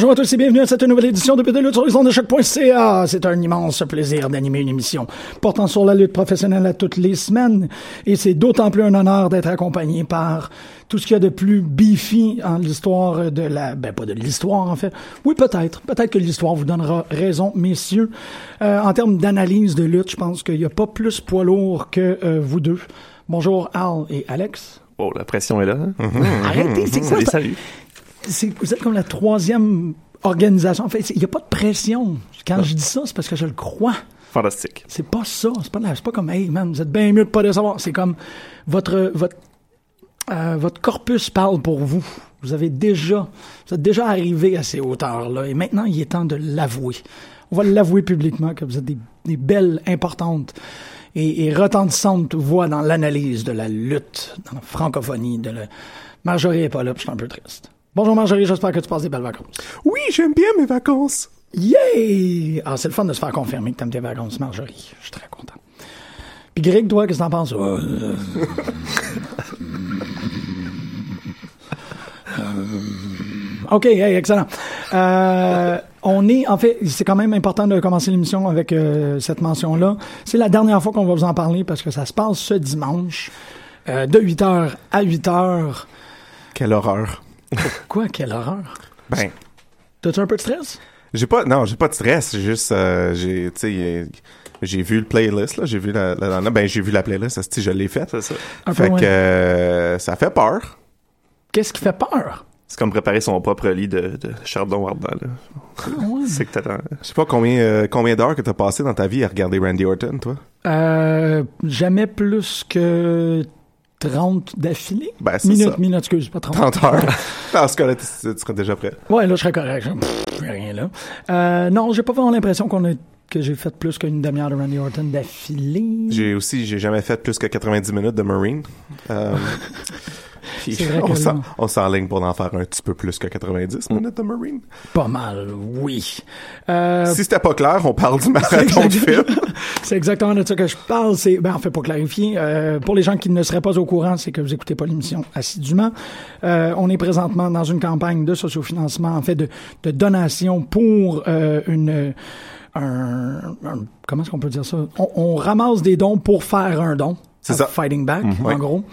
Bonjour à tous et bienvenue à cette nouvelle édition de de lutte sur les ondes de choc.ca. C'est un immense plaisir d'animer une émission portant sur la lutte professionnelle à toutes les semaines et c'est d'autant plus un honneur d'être accompagné par tout ce qu'il y a de plus beefy en l'histoire de la... Ben, pas de l'histoire, en fait. Oui, peut-être. Peut-être que l'histoire vous donnera raison, messieurs. Euh, en termes d'analyse de lutte, je pense qu'il n'y a pas plus poids lourd que euh, vous deux. Bonjour Al et Alex. Oh, la pression est là. hein? Arrêtez, c'est quoi salut. C'est- vous êtes comme la troisième organisation. En fait, il n'y a pas de pression. Quand je dis ça, c'est parce que je le crois. Fantastique. C'est pas ça. C'est pas, pas comme, hey man, vous êtes bien mieux de pas le savoir. C'est comme votre, votre, euh, votre corpus parle pour vous. Vous avez déjà, vous êtes déjà arrivé à ces hauteurs-là. Et maintenant, il est temps de l'avouer. On va l'avouer publiquement que vous êtes des, des belles, importantes et, et retentissantes voix dans l'analyse de la lutte, dans la francophonie, de la... Marjorie est pas là, puis je suis un peu triste. Bonjour Marjorie, j'espère que tu passes des belles vacances. Oui, j'aime bien mes vacances. Yay! Ah, c'est le fun de se faire confirmer que t'aimes tes vacances, Marjorie. Je suis très content. Puis Greg, toi, qu'est-ce que t'en penses? Euh, euh, OK, hey, excellent. Euh, on est, en fait, c'est quand même important de commencer l'émission avec euh, cette mention-là. C'est la dernière fois qu'on va vous en parler parce que ça se passe ce dimanche euh, de 8h à 8h. Quelle horreur. Quoi, quelle horreur? Ben, T'as-tu un peu de stress? j'ai pas, non, j'ai pas de stress. J'ai juste, euh, j'ai, tu sais, j'ai vu le playlist là, j'ai vu la, la- la- ben j'ai vu la playlist, je l'ai faite. C'est ça. Un peu, Fait ouais. que euh, ça fait peur. Qu'est-ce qui fait peur? C'est comme préparer son propre lit de, de chardon ardent, là. C'est que t'attends. Je sais pas combien, euh, combien d'heures que t'as passé dans ta vie à regarder Randy Orton, toi? Euh, jamais plus que 30 d'affilée? Ben, c'est minutes, ça. minutes, excuse, pas 30. 30 heures. Dans ce cas-là, tu, tu serais déjà prêt. Ouais, là, je serais correct. Je- Pff, rien là. Euh, non, j'ai pas vraiment l'impression qu'on a, que j'ai fait plus qu'une demi-heure de Randy Orton d'affilée. J'ai aussi, j'ai jamais fait plus que 90 minutes de Marine. Euh, on s'enligne pour en faire un petit peu plus que 90 minutes de Marine. Pas mal, oui. Euh, Si c'était pas clair, on parle du marathon de film. C'est exactement de ça que je parle. C'est, ben, en fait, pour clarifier, euh, pour les gens qui ne seraient pas au courant, c'est que vous écoutez pas l'émission assidûment. Euh, on est présentement dans une campagne de sociofinancement, en fait, de, de donation pour euh, une, un, un- comment est-ce qu'on peut dire ça? On, on ramasse des dons pour faire un don. C'est ça. Fighting Back, en ouais. gros.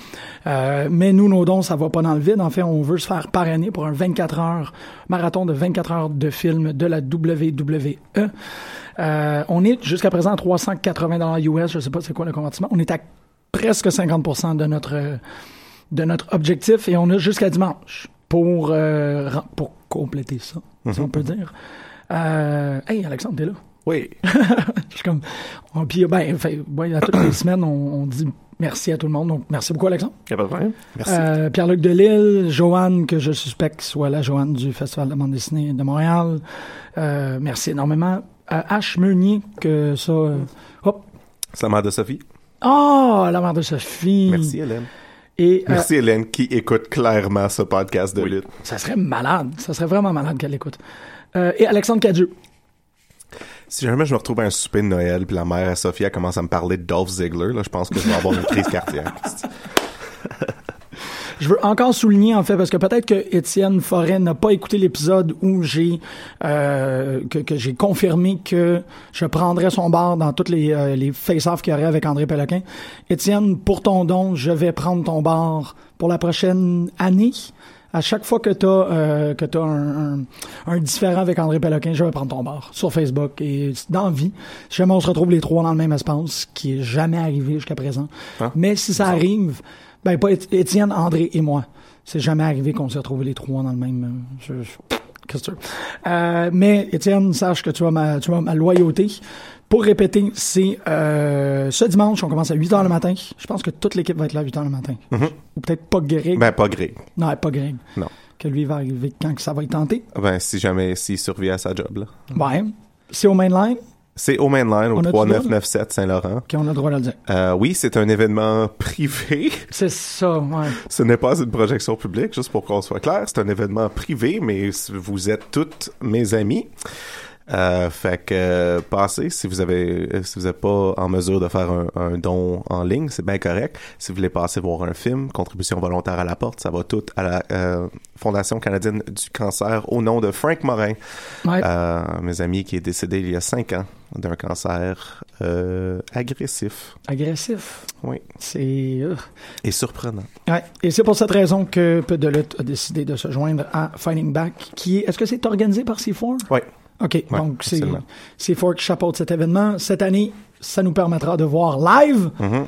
Euh, mais nous, nos dons, ça va pas dans le vide. En fait, on veut se faire parrainer pour un 24 heures, marathon de 24 heures de film de la WWE. Euh, on est jusqu'à présent à 380 dollars US. Je sais pas c'est quoi le convertissement. On est à presque 50% de notre de notre objectif et on a jusqu'à dimanche pour euh, pour compléter ça, si on peut dire. Euh, hey Alexandre, t'es là? Oui. Je suis comme, on, puis ben, fait, ouais, à toutes les semaines, on, on dit merci à tout le monde. Donc, merci beaucoup, Alexandre. Y a pas de problème. Merci. Euh, Pierre-Luc Delille, Joanne, que je suspecte soit la Joanne du Festival de bande dessinée de Montréal. Euh, merci énormément. Euh, H. Meunier, que ça... euh, hop. C'est la mère de Sophie. Oh, la mère de Sophie. Merci, Hélène. Et euh, Merci, Hélène, qui écoute clairement ce podcast de Oui. lutte. ça serait malade. Ça serait vraiment malade qu'elle écoute. Euh, et Alexandre Cadieux. Si jamais je me retrouve à un souper de Noël puis la mère à Sophie elle commence à me parler de Dolph Ziggler, là, je pense que je vais avoir une crise cardiaque. Je veux encore souligner, en fait, parce que peut-être que Étienne Forêt n'a pas écouté l'épisode où j'ai euh, que j'ai confirmé que je prendrais son bar dans toutes les, euh, les face-offs qu'il y aurait avec André Péloquin. Étienne, pour ton don, je vais prendre ton bar pour la prochaine année. À chaque fois que tu as, euh, que t'as un, un, un différent avec André Péloquin, je vais prendre ton bar sur Facebook et dans vie. Si jamais on se retrouve les trois dans le même espace, ce qui est jamais arrivé jusqu'à présent. Hein? Mais si ça arrive, ben pas Éti- Étienne, André et moi. C'est jamais arrivé qu'on s'est retrouvés les trois dans le même. euh, je- je-. Euh, mais Étienne, sache que tu as ma, tu as ma loyauté. Pour répéter, c'est euh, ce dimanche, on commence à 8 h le matin. Je pense que toute l'équipe va être là à 8 h le matin. Ou peut-être pas Greg. Ben, pas Greg. non, pas Greg. Non. Que lui va arriver quand que ça va être tenté. Ben, si jamais, s'il survit à sa job, là. Ouais. C'est au mainline. C'est au mainline, au On a-tu le droit, 3997 Saint-Laurent. qu'on a le droit de le dire. Euh, oui, c'est un événement privé. C'est ça, ouais. Ce n'est pas une projection publique, juste pour qu'on soit clair. C'est un événement privé, mais vous êtes toutes mes amis. Euh, fait que passez si vous avez si vous n'êtes pas en mesure de faire un, un don en ligne, c'est bien correct. Si vous voulez passer voir un film, contribution volontaire à la porte, ça va tout à la euh, Fondation canadienne du cancer au nom de Frank Morin, Ouais. euh, mes amis qui est décédé il y a cinq ans d'un cancer euh, agressif. Agressif. Oui. C'est. euh, Et surprenant. Ouais. Et c'est pour cette raison que Peu de lutte a décidé de se joindre à Fighting Back, qui est. Est-ce que c'est organisé par C4? Oui. OK. donc, c'est absolument. C4 qui chapeaute cet événement. Cette année, ça nous permettra de voir live Mhm.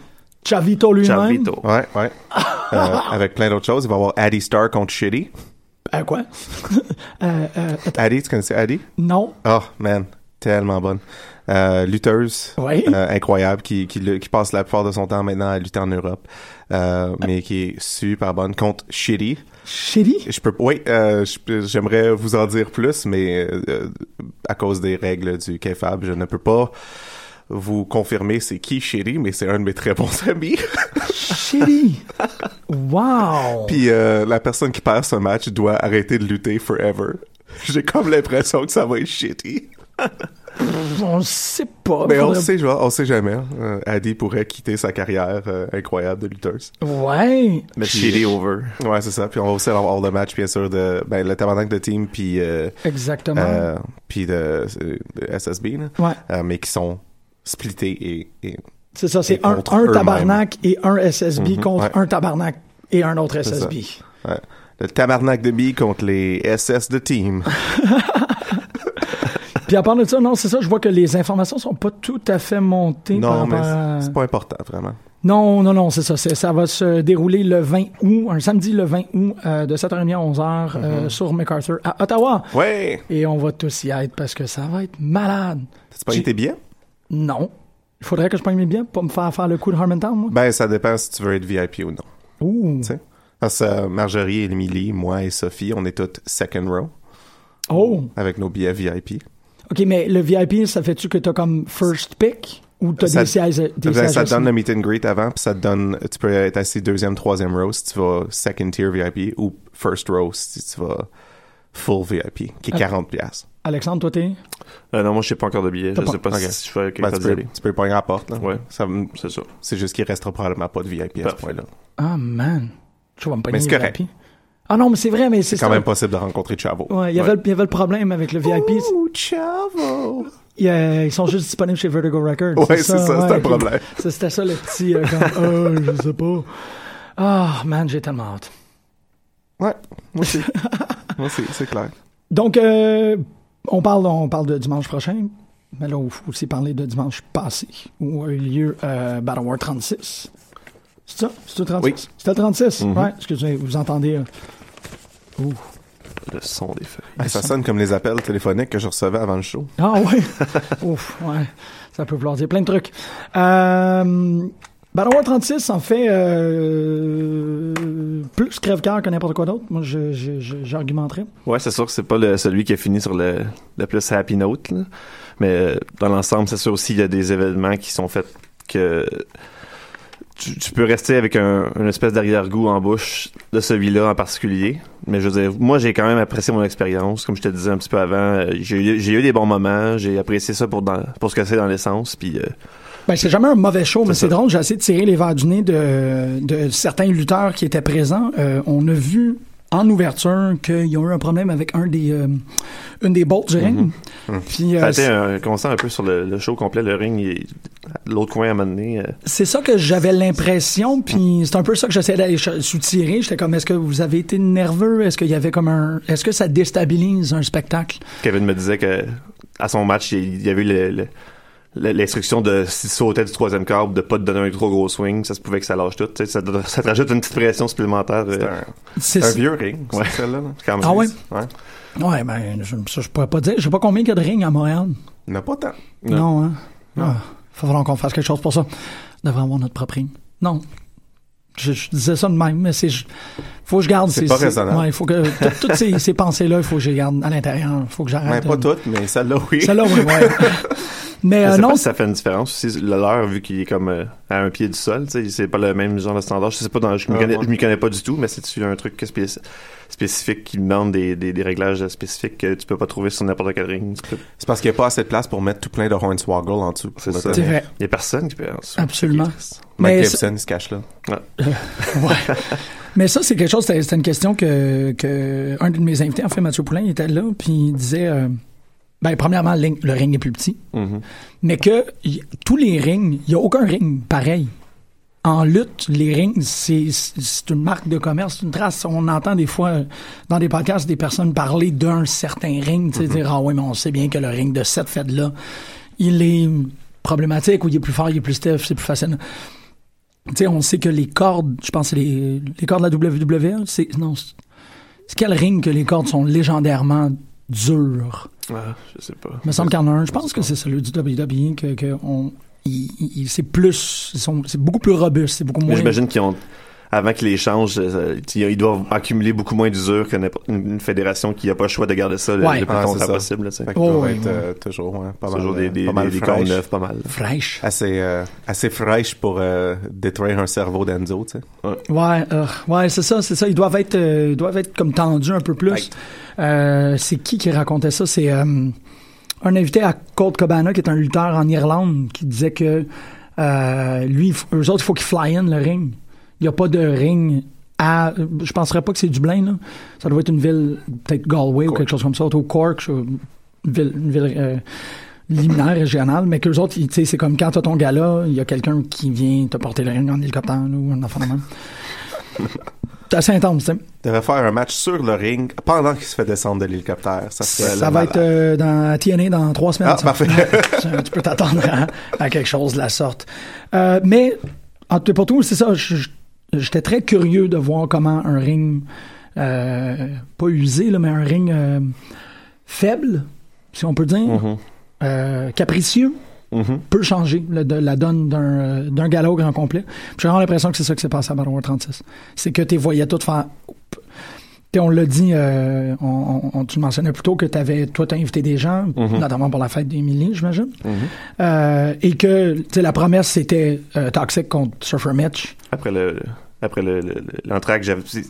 Chavito lui-même. Chavito. Ouais, ouais. Euh, avec plein d'autres choses. Il va y avoir Addie Star contre Shitty. Euh, quoi? euh, euh. Addie, tu connaissais Addie? non. Oh, man. Tellement bonne. Euh, lutteuse. Oui. incroyable, qui, qui, qui passe la plupart de son temps maintenant à lutter en Europe. Euh, mais qui est super bonne contre Shitty. Shitty? Je peux, oui, euh, j'aimerais vous en dire plus, mais euh, à cause des règles du KFAB, je ne peux pas vous confirmer c'est qui Shitty, mais c'est un de mes très bons amis. Shitty! wow! Puis euh, la personne qui perd ce match doit arrêter de lutter forever. J'ai comme l'impression que ça va être shitty. On sait pas. Mais on Faudrait- sait, on sait jamais. Euh, Addie pourrait quitter sa carrière euh, incroyable de lutteuse. Ouais. Mais shitty over. Ouais, c'est ça. Puis on va aussi avoir le match, bien sûr, de ben, le tabarnak de team, puis euh, Exactement. euh, puis de, de SSB, là, ouais. euh, mais qui sont splittés et, et C'est ça, c'est un, un tabarnak et un SSB Mhm, contre ouais. un tabarnak et un autre. SSB. ouais. le tabarnak de B contre les SS de team. Puis à part de ça, non, c'est ça, je vois que les informations sont pas tout à fait montées par non, mais à- c'est- pas important, vraiment. Non, non, non, c'est ça. c'est- ça va se dérouler le 20 août, un samedi le 20 août, euh, de 7h30 à 11h Mhm. euh, sur MacArthur à Ottawa. Ouais! Et on va tous y être parce que ça va être malade. T'as pas J'ai- été bien? Non. Il faudrait que je prenne mes biens pour me faire faire le coup de Harmontown, moi. Ben, ça dépend si tu veux être VIP ou non. Ouh. Tu sais? Parce que euh, Marjorie, Émilie, moi et Sophie, on est toutes second row Oh. avec nos billets VIP. OK, mais le VIP, ça fait-tu que t'as comme first pick ou t'as Ça- des sièges, des sièges ça te donne le meet and greet avant, puis ça te donne, tu peux être assis deuxième, troisième row si tu vas second tier VIP ou first row si tu vas full VIP, qui est Ah. 40 pièces. Alexandre, toi, t'es... Euh, non, moi, je sais pas encore de billets. T'as Je pas- sais pas ok. si je fais quelque Ben, tu, chose peux, tu à la porte. Là. Ouais. Ça C'est ça. c'est juste qu'il restera probablement pas de VIP à ce point-là. Ah, man. Je vais me pogner Mais c'est correct. Ah non, mais c'est vrai, mais c'est quand ça. même possible de rencontrer Chavo. Ouais, il y avait, le- il y avait le problème avec le VIP. Ouh, Chavo! Il y a- ils sont juste disponibles chez Vertigo Records. Ouais, c'est ça, c'est ouais, un problème. C'était ça le petit, euh, comme, euh, je sais pas. Ah, man, j'ai tellement hâte. Ouais, moi aussi. moi aussi, c'est clair. Donc, euh, on parle, on parle de dimanche prochain, mais là, il faut aussi parler de dimanche passé, où a eu lieu euh, Battle War 36. C'est ça? C'est le 36? Oui. C'était le 36? Mhm. Ouais, excusez, vous entendez. Ouh. Le son des feuilles. Ah, ça sonne comme les appels téléphoniques que je recevais avant le show. Ah ouais. Ouf, ouais. Ça peut vouloir dire plein de trucs. Euh, Battle War 36 en fait euh, plus crève-cœur que n'importe quoi d'autre. Moi, je, je, je- j'argumenterais. Ouais, c'est sûr que c'est pas le, celui qui a fini sur le, le plus happy note, là. Mais euh, dans l'ensemble, c'est sûr aussi il y a des événements qui sont faits que tu, tu peux rester avec un, une espèce d'arrière-goût en bouche de celui-là en particulier. Mais je veux dire, moi j'ai quand même apprécié mon expérience, comme je te disais un petit peu avant. euh, J'ai eu, j'ai eu des bons moments, j'ai apprécié ça pour dans, pour ce que c'est dans l'essence, puis euh, Ben, c'est jamais un mauvais show, mais C'est drôle. J'ai essayé de tirer les verres du nez de, de certains lutteurs qui étaient présents. Euh, on a vu en ouverture qu'ils ont eu un problème avec un des, euh, une des bolts du ring. Puis, euh, ça a été un constant un peu sur le, le show complet, le ring, l'autre coin à donné. euh, C'est ça que j'avais l'impression, puis c'est un peu ça que j'essayais d'aller soutirer. J'étais comme, est-ce que vous avez été nerveux? Est-ce qu'il y avait comme un... Est-ce que ça déstabilise un spectacle? Kevin me disait que à son match, il y avait eu le, l'instruction de si tu sautais du troisième câble, de pas te donner un trop gros swing, ça se pouvait que ça lâche tout. tu sais, Ça, te- ça te rajoute une petite pression supplémentaire. C'est euh, un, C'est un vieux ring, Ouais. c'est celle-là. là. quand même. Ah ouais? Ouais. Ouais, ben, je, ça, je pourrais pas dire. Je sais pas combien il y a de rings à Montréal. Il n'y en a pas tant. Non. Non, hein? Non. Ah, faut qu'on fasse quelque chose pour ça. On devrait avoir notre propre ring. Non. Je, je disais ça de même, mais c'est. Faut que je garde C'est ces. pas raisonnable. Ouais, il faut que. tout- Toutes ces, ces pensées-là, il faut que je les garde à l'intérieur. Il faut que Mais j'arrête. pas euh, toutes, mais celle-là, oui. Celle-là, oui, ouais. mais euh, non, pas si ça fait une différence aussi. Le leur, vu qu'il est comme euh, à un pied du sol, tu sais, c'est pas le même genre de standard. Je sais pas, dans, je m'y Ah, connais, ouais. pas du tout, mais c'est un truc spé- spécifique qui demande des, des, des réglages spécifiques que tu peux pas trouver sur n'importe quel ring. C'est parce qu'il n'y a pas assez de place pour mettre tout plein de hornswoggle en dessous. C'est ça. vrai. Il y a personne qui peut. Absolument. Mike Mais Gibson, il se cache là. Ouais. Mais ça, c'est quelque chose, c'était une question que, que un de mes invités, en fait, Mathieu Poulain, il était là, puis il disait, euh, ben, premièrement, le, ring- le ring est plus petit, Mhm. mais que y- tous les rings, il n'y a aucun ring pareil. En lutte, les rings, c'est une marque de commerce, c'est une trace. On entend des fois dans des podcasts des personnes parler d'un certain ring, tu sais, dire ah oui, mais on sait bien que le ring de cette fête là, il est problématique ou il est plus fort, il est plus stiff, c'est plus facile. Tu sais, on sait que les cordes, je pense que c'est les, les cordes de la WWE, c'est non, c'est quel ring que les cordes sont légendairement dures? Ah, je sais pas. Il me semble qu'il y en a un. Je pense que c'est celui du WWE que, que on, il, il- c'est plus, ils sont- c'est beaucoup plus robuste, c'est beaucoup moins. j'imagine qu'ils ont. Avant qu'ils les changent, euh, ils doivent accumuler beaucoup moins d'usure que n'importe- une, une fédération qui n'a pas le choix de garder ça le, Ouais. le plus Ah, longtemps ça. possible. là. Fait Oh, oui, être oui. euh, toujours ouais, pas mal, des, euh, des, pas mal des, des corps neufs, pas mal. fraîche. Assez, euh, assez fraîche pour euh, détruire un cerveau d'Enzo, tu sais. Ouais, euh, ouais, c'est ça, c'est ça. Ils doivent être, euh, ils doivent être comme tendus un peu plus. Right. Euh, c'est qui qui racontait ça? C'est euh, un invité à Colt Cabana qui est un lutteur en Irlande qui disait que euh, lui, eux autres, il faut qu'ils fly in le ring. Il n'y a pas de ring à. Je penserais pas que c'est Dublin là. Ça doit être une ville, peut-être Galway ou quelque chose comme ça, ou Cork, une ville, une ville euh, liminaire régionale, mais qu'eux autres, tu sais, c'est comme quand t'as ton gala, il y a quelqu'un qui vient te porter le ring en hélicoptère là, ou un enfant de même. C'est assez intense, tu sais. Il devrait faire un match sur le ring pendant qu'il se fait descendre de l'hélicoptère. Ça, va être euh, dans TNA dans trois semaines. Ah, ça. parfait. Tu peux t'attendre à, à quelque chose de la sorte. Euh, mais, en tout pour tout, c'est ça. je- je- J'étais très curieux de voir comment un ring, euh, pas usé, là, mais un ring euh, faible, si on peut dire, Mhm. euh, capricieux, Mhm. peut changer le- de, la donne d'un au grand complet. Puis J'ai vraiment l'impression que c'est ça qui s'est passé à Battle War 36. C'est que tu voyais tout faire... On l'a dit, euh, on, on- tu mentionnais plus tôt que t'avais, toi, t'as invité des gens, Mhm. notamment pour la fête d'Émilie, j'imagine. Euh, et que, tu la promesse, c'était euh, Toxic contre Surfer Mitch. Après le. Après le- le- le- l'entraque,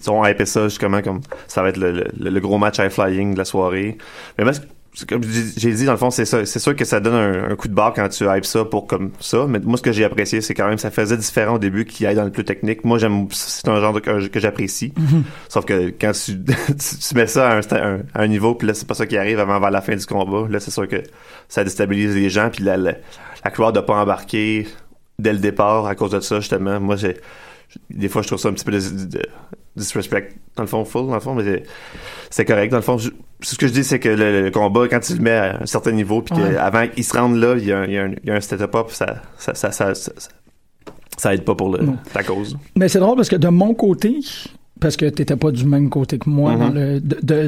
ont hypé ça justement comme ça va être le, le- le gros match high flying de la soirée. Mais c'est comme j'ai dit dans le fond, c'est ça, c'est sûr que ça donne un, un coup de barre quand tu hypes ça pour comme ça. Mais moi, ce que j'ai apprécié, c'est quand même ça faisait différent au début qu'il aille dans le plus technique. Moi, j'aime, c'est un genre de- que, que j'apprécie. Sauf que quand tu, mets ça à un, sta- un- à un niveau, puis là, c'est pas ça qui arrive avant vers la fin du combat. Là, c'est sûr que ça déstabilise les gens, puis la, la, la crowd de pas embarquer dès le départ à cause de ça, justement. Moi, j'ai, des fois, je trouve ça un petit peu de, de- disrespect, dans le fond, full, dans le fond, mais c'est- correct. Dans le fond, je- ce que je dis, c'est que le, le combat, quand tu le mets à un certain niveau, puis Ouais. qu'avant qu'il se rende là, il y a un, il y a un, step-up, ça ça, ça, ça, ça, aide pas pour le, ta cause. Mais c'est drôle parce que de mon côté, parce que t'étais pas du même côté que moi, Mhm. dans le,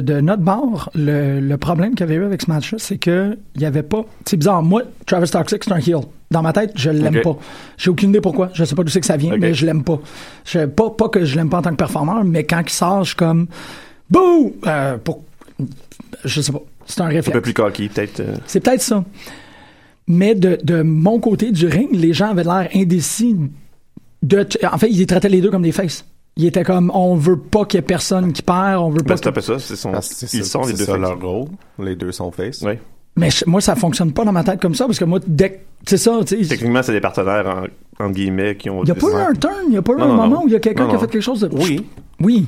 de, notre bord, le, le problème qu'il y avait eu avec ce match-là, c'est que il y avait pas. C'est bizarre. Moi, Travis Toxic, c'est un heel. Dans ma tête, je l'aime pas. J'ai aucune idée pourquoi. Je sais pas d'où c'est que ça vient, mais je l'aime pas. Je, pas. Pas que je l'aime pas en tant que performeur, mais quand il sort, je suis comme. Bouh! Euh, pour, je sais pas. C'est un Un peu réflexe. plus cocky, peut-être. euh, C'est peut-être ça. Mais de, de mon côté du ring, les gens avaient l'air indécis. De, en fait, ils traitaient les deux comme des faces. Ils étaient comme, on veut pas qu'il y ait personne qui perd, on veut pas. Ben, que- peu ça. C'est son, Ah, c'est ils ça- sont les deux ça leur rôle. Les deux sont face. Ouais. Mais je- moi, ça fonctionne pas dans ma tête comme ça parce que moi, dès c'est ça, tu sais. Techniquement, c'est des partenaires, en, entre guillemets, qui ont. Il y a pas eu un turn, il y a pas eu Non, un non, moment non. où il y a quelqu'un Non, qui a non. fait quelque chose de. Oui, Oui.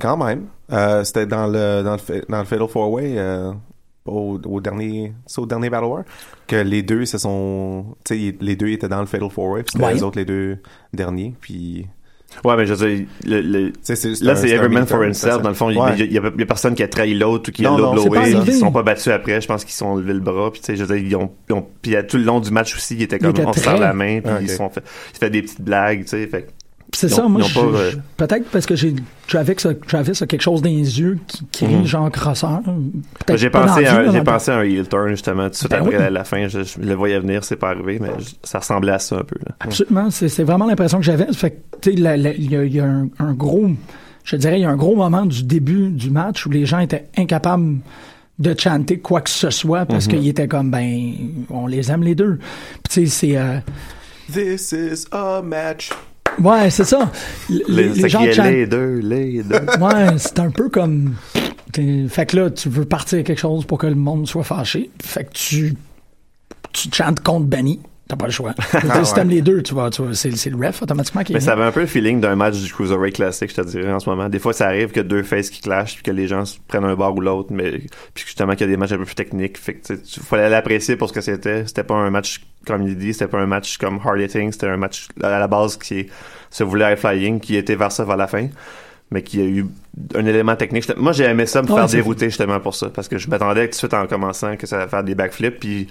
quand même. Euh, C'était dans le, dans, le, dans le Fatal Four Way, euh, au, au dernier, c'est au dernier Battle War, que les deux se sont, tu sais, les deux étaient dans le Fatal Four Way, puis c'était Ouais. les autres les deux derniers, puis Ouais, mais je veux dire, le- le- C'est- c'est- c'est là, un- c'est every man for himself. Dans le fond, il Ouais. y, a- y y personne qui a trahi l'autre ou qui a Non, non, low c'est pas blowé. Ils se sont pas battus après. Je pense qu'ils se sont levé le bras. Puis, tu sais, je veux dire, ils ont, ils ont- puis à tout le long du match aussi, ils étaient comme, on se serre la main. Puis Ah, ils se sont fait, ils se fait des petites blagues, tu sais. Fait c'est ça, moi, euh, peut-être parce que j'ai Travis, a- Travis a quelque chose dans les yeux qui crie Mhm. genre crosseur. Peut-être J'ai pensé, j'ai pensé à un heel turn, justement, tout de suite Ben après oui. la, la fin. Je, je le voyais venir, c'est pas arrivé, mais je- ça ressemblait à ça un peu, là. Absolument, c'est c'est vraiment l'impression que j'avais. Fait tu sais, il y a, y a un, un gros, je dirais, il y a un gros moment du début du match où les gens étaient incapables de chanter quoi que ce soit parce Mhm. qu'ils étaient comme, ben, on les aime les deux. Puis tu sais, c'est, euh, This is a match. Ouais, c'est ça. Les, Les, les c'est gens chantent. les deux, les deux. Ouais, c'est un peu comme. Fait que là, tu veux partir quelque chose pour que le monde soit fâché. Fait que tu, tu chantes contre Benny. T'as pas le choix. Ah Si ouais. t'aimes les deux, tu vois, tu vois, c'est, c'est le ref automatiquement qui est Mais ça avait un peu le feeling d'un match du Cruiserweight classique, je te dirais, en ce moment. Des fois, ça arrive que deux faces qui clashent, puis que les gens se prennent un bord ou l'autre, mais puis justement qu'il y a des matchs un peu plus techniques. Fait que, tu fallait l'apprécier pour ce que c'était. C'était pas un match comme il dit, c'était pas un match comme Hard Hitting, c'était un match à la base qui se voulait high flying, qui était vers ça vers la fin. Mais qui a eu un élément technique. Moi, j'ai aimé ça, me Ouais, faire dérouter justement pour ça. Parce que je m'attendais que tout de suite en commençant que ça allait faire des backflips, puis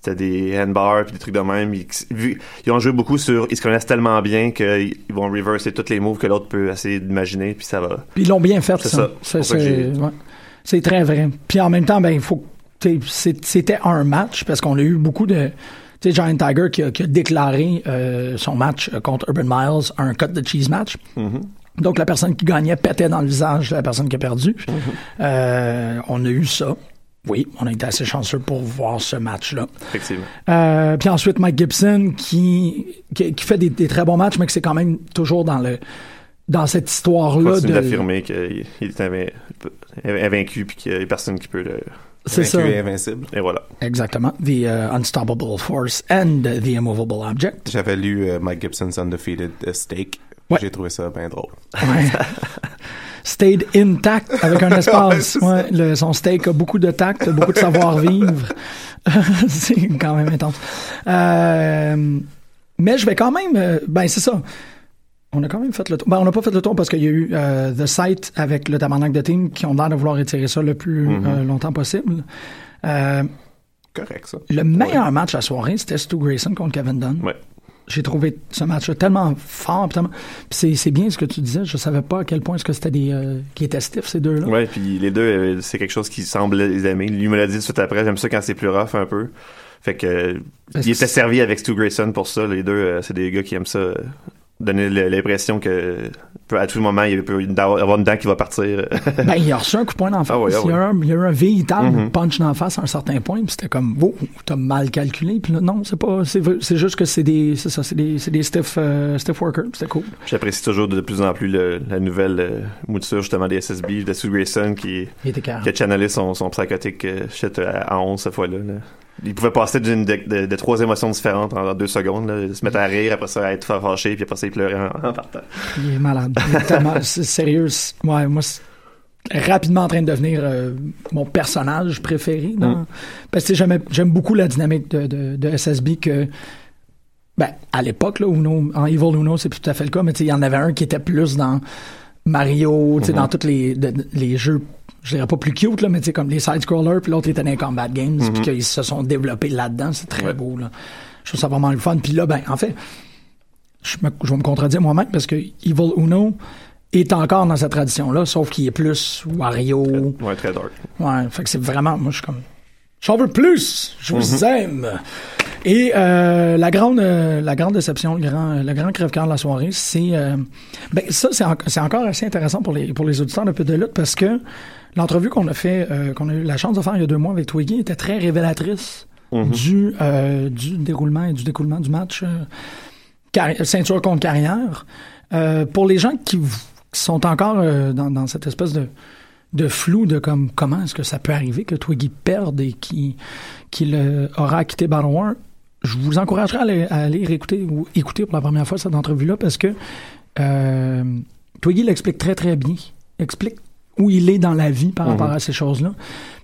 c'était des handbars puis des trucs de même. Ils, vu- ils ont joué beaucoup sur. Ils se connaissent tellement bien qu'ils vont reverser tous les moves que l'autre peut essayer d'imaginer, puis ça va. Puis ils l'ont bien fait, C'est ça. ça. C'est, ouais. Très vrai. Puis en même temps, ben, il faut. C'était un match parce qu'on a eu beaucoup de. Tu sais, Giant Tiger qui a, qui a déclaré euh, son match euh, contre Urban Miles un cut de cheese match. Mhm. Donc la personne qui gagnait pétait dans le visage de la personne qui a perdu. Mhm. Euh, on a eu ça. Oui, on a été assez chanceux pour voir ce match-là. Effectivement. Euh, puis ensuite, Mike Gibson qui, qui, qui fait des, des très bons matchs, mais que c'est quand même toujours dans le dans cette histoire-là de. d'affirmer qu'il il est inv- invaincu, puis qu'il y a personne qui peut le. C'est ça. Vaincu et invincible. Et voilà. Exactement. The uh, Unstoppable Force and the Immovable Object. J'avais lu euh, Mike Gibson's Undefeated uh, Stake. Ouais. J'ai trouvé ça bien drôle. Ouais. Stayed intact avec un espace. Ouais, le- son steak a beaucoup de tact, beaucoup de savoir-vivre. c'est quand même intense. Euh, mais je vais quand même. euh, ben, c'est ça. On a quand même fait le tour. Ben, on n'a pas fait le tour parce qu'il y a eu euh, The Site avec le tabernacle de team qui ont l'air de vouloir étirer ça le plus euh, longtemps possible. Correct, ça. le meilleur match à soirée, c'était Stu Grayson contre Kevin Dunn. Ouais. J'ai trouvé ce match-là tellement fort. tellement- c'est, bien ce que tu disais. Je savais pas à quel point est-ce que c'était des euh, qui étaient stiffs ces deux-là. Ouais, puis les deux, euh, c'est quelque chose qui semble les aimer. Lui me l'a dit tout de suite après. J'aime ça quand c'est plus rough un peu. Fait que euh, il était servi avec Stu Grayson pour ça. Les deux, c'est des gars qui aiment ça. Donner l'impression que à tout moment il peut y avoir une dent qui va partir. Ben, il a reçu un coup de poing d'en face. Ah ouais, ah il, y a eu un, il y a eu un véritable Mhm. punch d'en face à un certain point. Puis c'était comme, wow, t'as mal calculé. Puis là, non, c'est pas, c'est, juste que c'est des, c'est ça, c'est des, des stiff, euh, stiff workers. C'était cool. J'apprécie toujours de plus en plus le- la nouvelle euh, mouture justement des SSB de Stu Grayson qui, qui a channelé son, son psychotique euh, shit à, à 11 cette fois-là. là. Il pouvait passer d'une de, de- de trois émotions différentes en, en deux secondes. Là. Se mettre à rire, après ça à être fâché, puis après ça il pleurait en, en partant. Il est malade. Il est tellement, sérieux. Ouais, moi, c'est rapidement en train de devenir euh, mon personnage préféré. Dans, Mm. Parce que j'aime, j'aime beaucoup la dynamique de, de, de SSB que, ben, à l'époque, là, Uno, en Evil Uno, c'est tout à fait le cas, mais il y en avait un qui était plus dans Mario, tu sais, Mhm. dans tous les, de- les jeux, je dirais pas plus cute, là, mais sais, comme les side-scrollers, puis l'autre était dans les Combat Games, Mhm. puis qu'ils se sont développés là-dedans. C'est très Ouais. beau, là. Je trouve ça vraiment le fun. Puis là, ben, en fait, je, me- je vais me contredire moi-même parce que Evil Uno est encore dans cette tradition-là, sauf qu'il est plus Wario. Ouais, très dark. Ouais, fait que c'est vraiment, moi, je suis comme, j'en veux plus, je vous Mhm. aime. Et euh, la grande, euh, la grande déception, le grand, le grand crève-cœur de la soirée, c'est, euh, ben ça, c'est, en- c'est encore assez intéressant pour les pour les auditeurs de peu de lutte parce que l'entrevue qu'on a fait, euh, qu'on a eu la chance de faire il y a deux mois avec Twiggy était très révélatrice Mhm. du euh, du déroulement et du découlement du match euh, ceinture contre carrière. Pour les gens qui, sont encore dans, dans cette espèce de de flou de comme comment est-ce que ça peut arriver que Twiggy perde et qu'il aura quitté Battle War, je vous encouragerais à aller, à aller réécouter ou écouter pour la première fois cette entrevue-là parce que Twiggy l'explique très très bien. Explique où il est dans la vie par Mhm. rapport à ces choses-là.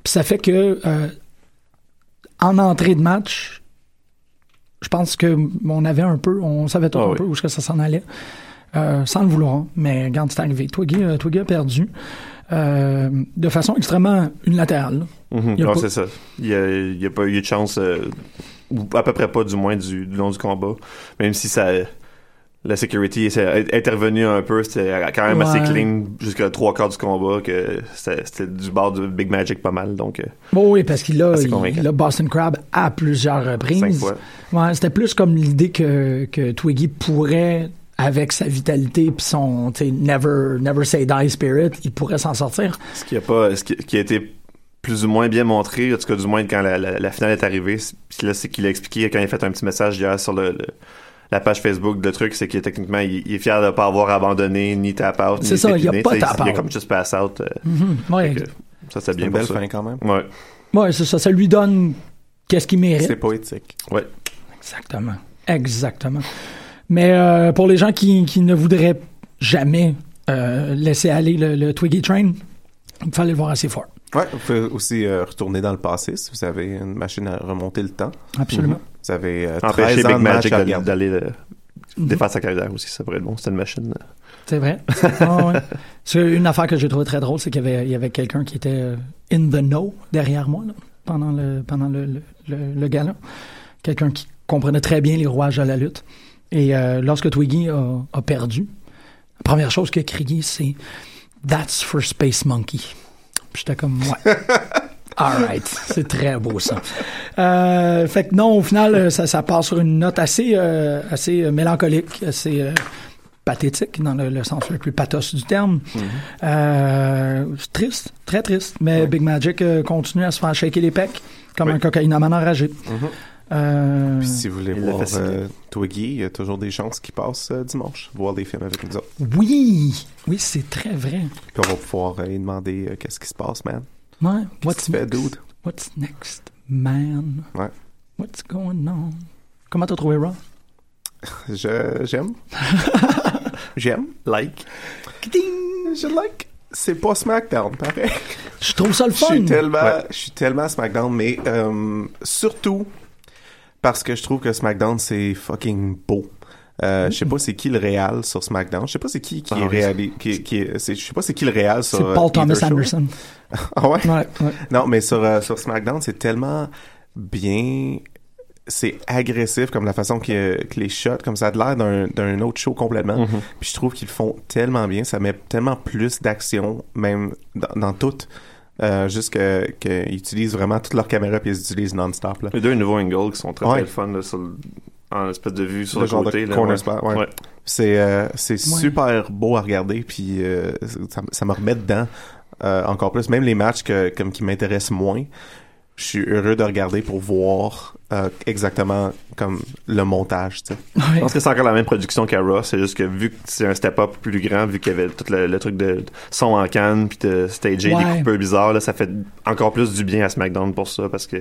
Puis ça fait que euh, en entrée de match, je pense que on avait un peu, on savait tout Ah un oui. peu où ça s'en allait. euh, sans le vouloir. Mais regarde, c'est arrivé. Twiggy, euh, Twiggy a perdu euh, de façon extrêmement unilatérale. Mhm. Non, pas- c'est ça. Il n'y a, pas eu de chance, ou à peu près pas du moins du, du long du combat. Même si ça, la security est intervenue un peu, c'était quand même assez clean jusqu'à trois quarts du combat, que c'était du bord du Big Magic pas mal. Donc, euh, Bon, oui, parce qu'il a, il, a Boston Crab à plusieurs reprises. Ouais, c'était plus comme l'idée que, que Twiggy pourrait, avec sa vitalité puis son never, never say die spirit, il pourrait s'en sortir. Ce qui a pas, ce qui, qui a été plus ou moins bien montré, en tout cas du moins quand la, la- la finale est arrivée, c'est- puis là c'est qu'il a expliqué quand il a fait un petit message hier sur le, le- la page Facebook de truc, c'est que techniquement il, il est fier de pas avoir abandonné ni tap out. ni C'est ça, il y a pas tap Il a out. comme juste pass out. euh, Mhm. Ouais, que ça c'est bien une pour belle ça. fin quand même. Ouais. ouais, c'est ça. Ça lui donne qu'est-ce qu'il mérite. C'est poétique. Ouais. Exactement. Exactement. Mais euh, pour les gens qui, qui ne voudraient jamais euh, laisser aller le, le Twiggy Train, il fallait le voir assez fort. Ouais, vous pouvez aussi euh, retourner dans le passé si vous avez une machine à remonter le temps. Absolument. Vous avez euh, Empêcher 13 ans Big de match Magic à d'aller- regarder. d'aller euh, défaire sa carrière aussi, ça pourrait être bon. C'était une machine. euh. C'est vrai. Ah ouais. C'est une affaire que j'ai trouvé très drôle, c'est qu'il y avait, il y avait quelqu'un qui était euh, in the know derrière moi là, pendant le pendant le, le, le, le gala. Quelqu'un qui comprenait très bien les rouages de la lutte. Et euh, lorsque Twiggy a, a perdu, la première chose qu'il a crié, c'est That's for Space Monkey. Puis j'étais comme ouais. Alright, c'est très beau ça. Euh, fait que non, au final, euh, ça, ça part sur une note assez, euh, assez mélancolique, assez euh, pathétique dans le, le sens le plus pathos du terme. Euh, c'est triste, très triste. Mais Big Magic euh, continue à se faire shaker les pecs comme Oui. un cocaïnomane enragé. Mhm. Euh, Puis si vous voulez voir euh, Twiggy, il y a toujours des chances qu'il passe euh, dimanche, voir des films avec nous autres. oui, oui, c'est très vrai. Puis on va pouvoir euh, lui demander euh, qu'est-ce qui se passe, man. Ouais. Qu'est-ce What's que tu fais, next? dude? What's next, man? Ouais. What's going on? Comment t'as trouvé Raw? Je j'aime. j'aime. Like. Je like. C'est pas SmackDown, pareil. Je trouve ça le Je fun. suis tellement, Ouais. je suis tellement SmackDown, mais euh, surtout parce que je trouve que SmackDown c'est fucking beau. Euh, Je sais pas c'est qui le réal sur SmackDown. Je sais pas c'est qui qui Ah est qui, qui est, je sais pas c'est qui le réal sur. C'est euh, Paul Thomas show. Anderson. Ah ouais? Ouais, ouais. Non, mais sur euh, sur SmackDown c'est tellement bien. C'est agressif comme la façon que, que les shots, comme ça a l'air d'un d'un autre show complètement. Mhm. Puis je trouve qu'ils le font tellement bien, ça met tellement plus d'action, même dans, dans tout. Euh, juste que qu'ils utilisent vraiment toute leur caméra puis ils utilisent non-stop là. Les deux nouveaux angles qui sont très Ouais. très fun là, sur le- en espèce de vue sur Le le, genre de côté. là, corner ouais. spot, ouais. Ouais. C'est euh, c'est super beau à regarder puis euh, ça, ça me remet dedans euh, encore plus. Même les matchs que comme qui m'intéressent moins, je suis heureux de regarder pour voir euh, exactement comme le montage. Je pense que c'est encore la même production qu'à Raw, c'est juste que vu que c'est un step-up plus grand, vu qu'il y avait tout le, le truc de son en canne, puis de stager Ouais. des coupeurs bizarres, là, ça fait encore plus du bien à SmackDown pour ça, parce que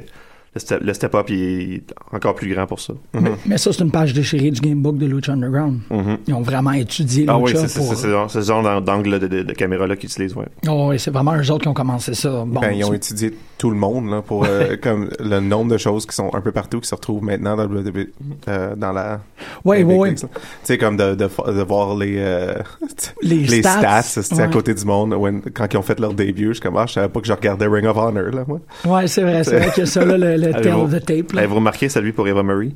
le step- le step-up il est encore plus grand pour ça. Mais, mais ça, c'est une page déchirée du gamebook de Lucha Underground. Mhm. Ils ont vraiment étudié Ah oui, Lucha c'est c'est- pour... ce genre, d'angle de, de, de caméra-là qu'ils utilisent, ouais. Oh, oui, c'est vraiment eux autres qui ont commencé ça. Bon, Ben, ils ont tu- étudié tout le monde là, pour euh, comme le nombre de choses qui sont un peu partout qui se retrouvent maintenant dans, le WWE, euh, dans la ouais. leagues, là. Tu sais comme de, de, fa- de voir les euh, Les les stats, stats, c'est à côté du monde when- quand ils ont fait leur début, je suis comme ah, je savais pas que je regardais Ring of Honor là moi. Ouais, c'est vrai, c'est vrai a ça, là, le, le tail Avez-vous- of the tape. là. Avez-vous remarqué celui pour Eva Marie?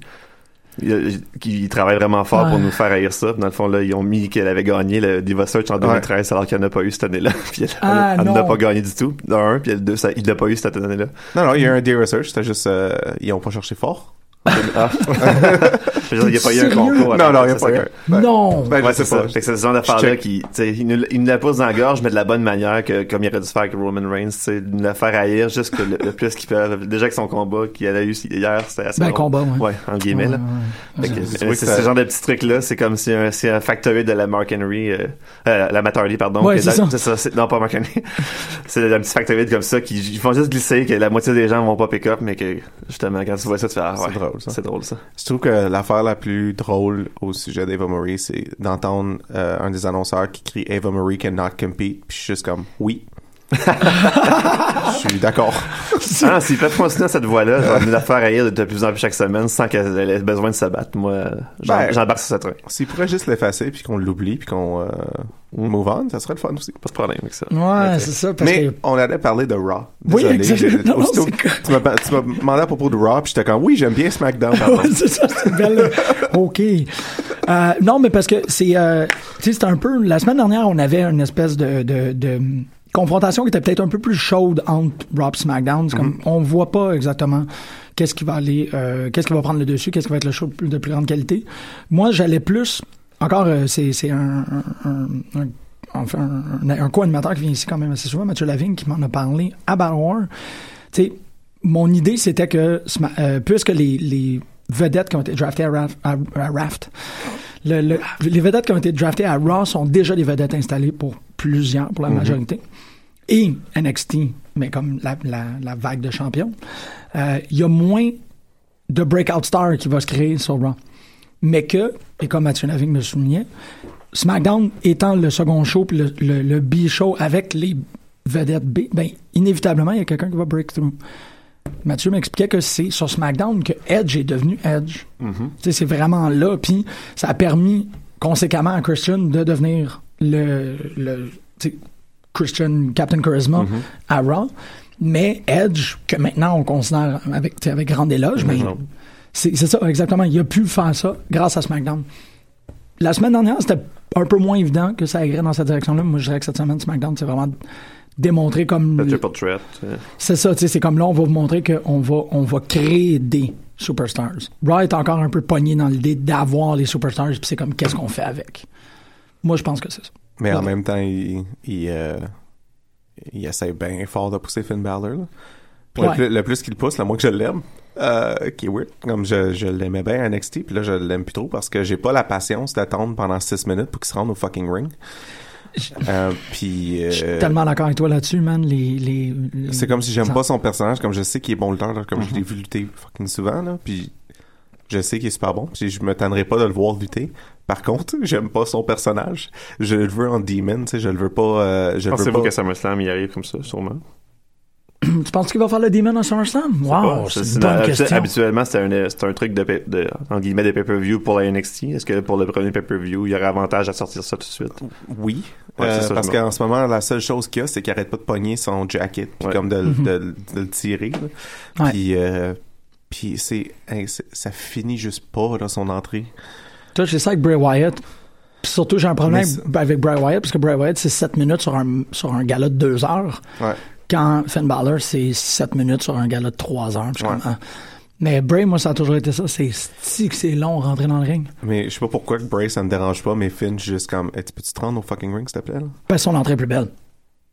Il, il travaille vraiment fort pour nous faire haïr ça. Dans le fond, là, ils ont mis qu'elle avait gagné le Diva Search en 2013 alors qu'elle n'a pas eu cette année-là. Puis elle, Ah, n'a pas gagné du tout. D'un, puis elle, deux, ça, il l'a pas eu cette année-là. Non non, il y a eu un day research, c'était juste euh, ils ont pas cherché fort. Ah. Il n'y a pas eu un concours. Non non, il y a pas eu. c'est- un- non! Ben, Ouais, c'est ça. pas. Fait que c'est ce genre d'affaire-là qui, tu sais, il nous, il nous la pousse dans la gorge, mais de la bonne manière, que, comme il aurait dû faire avec Roman Reigns, tu sais, de nous la faire haïr juste que le, le plus qu'ils peuvent. Déjà que son combat qu'il a eu hier, c'était assez Ben, drôle. combat, ouais. Ouais, en guillemets, là. Ouais, ouais. c'est ce genre de petits trucs là, c'est comme si un, c'est un factory de la Mark Henry, euh, euh, la Matt Hardy, pardon. Ouais, c'est ça. non pas Mark Henry. c'est un petit factory comme ça qui ils font juste glisser que la moitié des gens vont pas pick up, mais que justement quand tu vois ça, tu fais ah, ouais, drôle, ça. C'est drôle ça. Je trouve que l'affaire la plus drôle au sujet d'Eva Marie, c'est d'entendre euh, un des annonceurs qui crie Eva Marie cannot compete, puis je suis juste comme oui. Je suis d'accord. Ah, s'ils peuvent continuer à cette voie-là, ça va nous la faire haïr de plus en plus chaque semaine sans qu'elle ait besoin de se battre. Moi, j'en- Ben, j'embarque sur ce train. S'ils pourraient juste l'effacer puis qu'on l'oublie puis qu'on euh, move on, ça serait le fun aussi. Pas de problème avec ça. Ouais, c'est ça. Parce Mais que... on allait parler de Raw. Oui, Désolé, exactement. Non, aussitôt que correct. tu m'as tu m'as demandé à propos de Raw puis j'étais comme oui, j'aime bien SmackDown. pardon. Ouais, c'est ça, c'est belle. OK. Euh, non, mais parce que c'est. Euh, tu sais, c'est un peu. La semaine dernière, on avait une espèce de. de, de confrontation qui était peut-être un peu plus chaude entre Rob et SmackDown. Comme, on voit pas exactement qu'est-ce qui va aller, euh, qu'est-ce qui va prendre le dessus, qu'est-ce qui va être le show de plus, de plus grande qualité. Moi, j'allais plus, encore, euh, c'est, un, un, un, un- enfin, un, un, co-animateur qui vient ici quand même assez souvent, Mathieu Lavigne, qui m'en a parlé à Battle War. Tu sais, mon idée, c'était que, euh, puisque les, les vedettes qui ont été draftées à Raft, à, à Raft, le- le- les vedettes qui ont été draftées à Raw sont déjà des vedettes installées pour plusieurs, pour la majorité. Et NXT, mais comme la, la, la vague de champions, euh, il y a moins de breakout star qui va se créer sur Raw. Mais que, et comme Mathieu Lavigne me soulignait, SmackDown étant le second show puis le, le, le B-show avec les vedettes B, ben, inévitablement, il y a quelqu'un qui va break through. Mathieu m'expliquait que c'est sur SmackDown que Edge est devenu Edge. Tu sais, C'est vraiment là. Puis ça a permis conséquemment à Christian de devenir le, le Christian Captain Charisma à Raw. Mais Edge, que maintenant on considère avec, avec grande éloge, mais c'est c'est ça, exactement. Il a pu faire ça grâce à SmackDown. La semaine dernière, c'était un peu moins évident que ça irait dans cette direction-là. Moi, je dirais que cette semaine, SmackDown, c'est vraiment démontré comme... Le triple threat. C'est ça, tu sais, c'est comme là, on va vous montrer qu'on va, on va créer des superstars. Raw est encore un peu pogné dans l'idée d'avoir les superstars, puis c'est comme, qu'est-ce qu'on fait avec? Moi, je pense que c'est ça. Mais en même temps, il, il, euh, il essaie bien fort de pousser Finn Balor. Là. Ouais. Le, plus, le plus qu'il pousse, le moins que je l'aime. Euh, qui est weird. Comme je, je l'aimais bien à NXT, puis là, je l'aime plus trop parce que j'ai pas la patience d'attendre pendant 6 minutes pour qu'il se rende au fucking ring. Euh, puis... Je suis euh, tellement d'accord avec toi là-dessus, man. Les, les, les- C'est comme si j'aime pas son personnage, comme je sais qu'il est bon lutteur, comme je l'ai Mhm. vu lutter fucking souvent, là, puis je sais qu'il est super bon, puis je me tannerai pas de le voir lutter. Par contre, j'aime pas son personnage. Je le veux en demon, tu sais, je le veux pas... euh, je le veux Pensez-vous pas... que SummerSlam y arrive comme ça, sûrement? Tu penses qu'il va faire le Demon à SummerSlam? Wow, c'est une bonne question. Habituellement, c'est un, truc de, pay- de, en guillemets, de pay-per-view pour la NXT. Est-ce que pour le premier pay-per-view, il y aurait avantage à sortir ça tout de suite? Oui, Ouais, Euh, c'est ça, parce je qu'en ce moment, la seule chose qu'il y a, c'est qu'il arrête pas de pogner son jacket, puis Ouais. comme de, le- Mhm. de, de le tirer. Puis, euh, puis c'est, hey, c'est- ça finit juste pas là, son entrée. Toi, j'ai ça avec Bray Wyatt. Puis surtout, j'ai un problème c'est- avec Bray Wyatt, parce que Bray Wyatt, c'est 7 minutes sur un, sur un gala de 2 heures. Ouais. Quand Finn Balor, c'est 7 minutes sur un gala de 3 heures. Ouais. comme. Mais Bray, moi, ça a toujours été ça. C'est si que c'est long rentrer dans le ring. Mais je sais pas pourquoi que Bray ça me dérange pas, mais Finn juste comme, hey, tu peux-tu te rendre au fucking ring s'il te plaît là? Parce que son entrée est plus belle.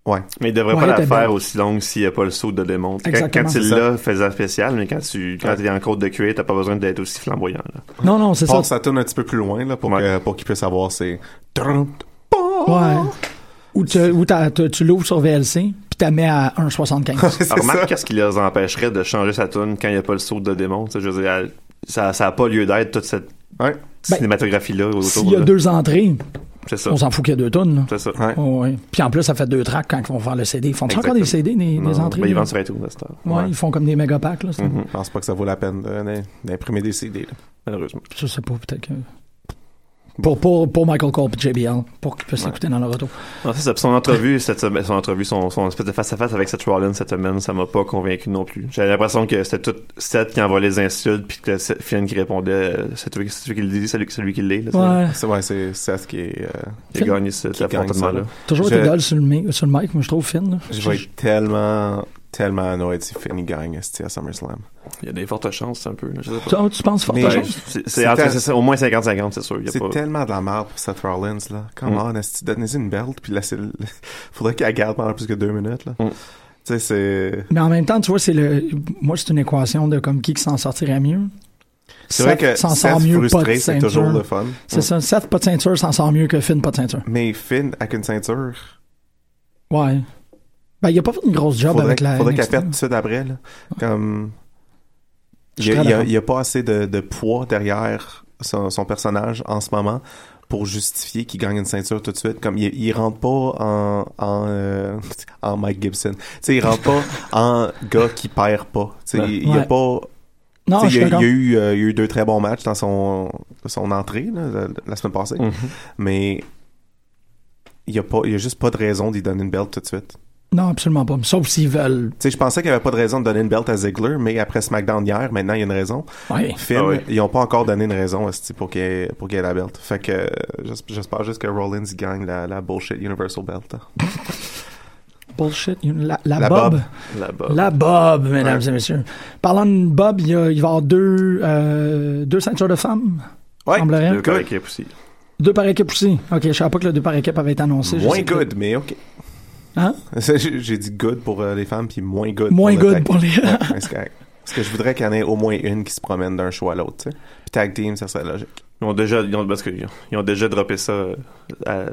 Ouais. Mais il devrait Ouais, pas la faire belle. aussi longue s'il n'y a pas le saut de démon. Quand, quand il l'a, faisait spécial, mais quand tu quand Ouais. es en côte de cuir, t'as pas besoin d'être aussi flamboyant. Là. Non, non, c'est ça. Ça tourne un petit peu plus loin là, pour, Ouais. que- pour qu'il puisse avoir ses... Ouais. Ou, tu, ou t'as- tu, tu l'ouvres sur VLC, puis tu la mets à 1,75. c'est Alors, remarque qu'est-ce qui les empêcherait de changer sa tune quand il n'y a pas le saut de démon? Je veux dire, ça n'a pas lieu d'être toute cette Ouais. Ben, cinématographie-là. S'il y a là. deux entrées, ça. on s'en fout qu'il y a deux tonnes. C'est ça. Ouais. Oh, ouais. Puis en plus, ça fait deux tracks quand ils vont faire le CD. Ils font encore des. CD, des, entrées? ben, ils vendent sur iTunes à cette heure. Ouais, Ouais. ils font comme des méga packs. Là, Mhm. Je pense pas que ça vaut la peine d'imprimer des CD. Là. Malheureusement. Je sais pas, peut-être que. Pour, pour, pour Michael Cole et JBL, pour qu'ils puissent Ouais. écouter dans le retour. Non, c'est ça. Son entrevue, cette semaine, son entrevue, son, son espèce de face-à-face avec Seth Rollins cette semaine, ça m'a pas convaincu non plus. J'avais l'impression que c'était tout Seth qui envoyait les insultes, puis que Seth- Finn qui répondait, euh, c'est toi, qui le dis, c'est lui, c'est lui qui l'est. Ouais. C'est ouais, c'est c'est ce qui est... euh, Il a gagné ce- cet Qui affrontement-là. Toujours Je- été dole sur le, sur le mic, moi je trouve Finn. là. je vais être tellement, tellement annoyed si Finn il gagne à SummerSlam. Il y a des fortes chances, un peu. là, je sais pas. Tu, tu penses fort Mais- à Ouais, chose? c'est- au moins 50-50, c'est sûr. C'est pas... tellement de la merde pour Seth Rollins, là. Come Mm. on, donnez-y une belt, puis laissez le... Faudrait qu'elle garde pendant plus que deux minutes, là. Mm. Tu sais, c'est... Mais en même temps, tu vois, c'est le. Moi, c'est une équation de comme qui s'en sortirait mieux. C'est vrai que s'en Seth sort mieux, pas frustré, c'est toujours le fun. C'est ça. Seth, pas de ceinture, s'en sort mieux que Finn, pas de ceinture. Mais Finn, avec une ceinture, Ouais. Ben, il a pas fait une grosse job faudrait, avec la. faudrait qu'elle perde tout de suite après, là. Comme... Il y, suis a, pas assez de, de poids derrière son, son personnage en ce moment pour justifier qu'il gagne une ceinture tout de suite. Comme il, il rentre pas en en, euh, en Mike Gibson. Tu sais, il rentre pas en gars qui perd pas. Tu sais, Ouais. il, il y a pas. Non, il, y a, il y d'accord. a eu, euh, il y a eu deux très bons matchs dans son son entrée là, la, la semaine passée, Mhm. mais il y a pas, il y a juste pas de raison d'y donner une belt tout de suite. Non, absolument pas. Sauf s'ils veulent. Tu sais, je pensais qu'il y avait pas de raison de donner une belt à Ziggler, mais après SmackDown hier, maintenant il y a une raison. Ouais. Finn, Ah oui. ils ont pas encore donné une raison pour qu'il y ait, pour qu'il y ait la belt. Fait que j'es- j'espère juste que Rollins gagne la, la bullshit Universal Belt. hein. Bullshit. La, la, La Bob. Bob. Là-bas. La Bob, mesdames Ouais. et messieurs. Parlant de Bob, il, y a- il va y avoir deux, euh, deux ceintures de femmes. Ouais, semblerait. Deux par équipe aussi. Deux par équipe aussi. Ok, je savais pas que le deux par équipe avait été annoncé. Moins que- good, mais ok. Hein? J'ai dit good pour euh, les femmes, puis moins good Moins pour le good pour les- Ouais, c'est correct. Parce que je voudrais qu'il y en ait au moins une qui se promène d'un show à l'autre, tu sais. Puis tag team, ça serait logique. Ils ont déjà, ils ont, parce que ils ont, ils ont déjà droppé ça, euh, à-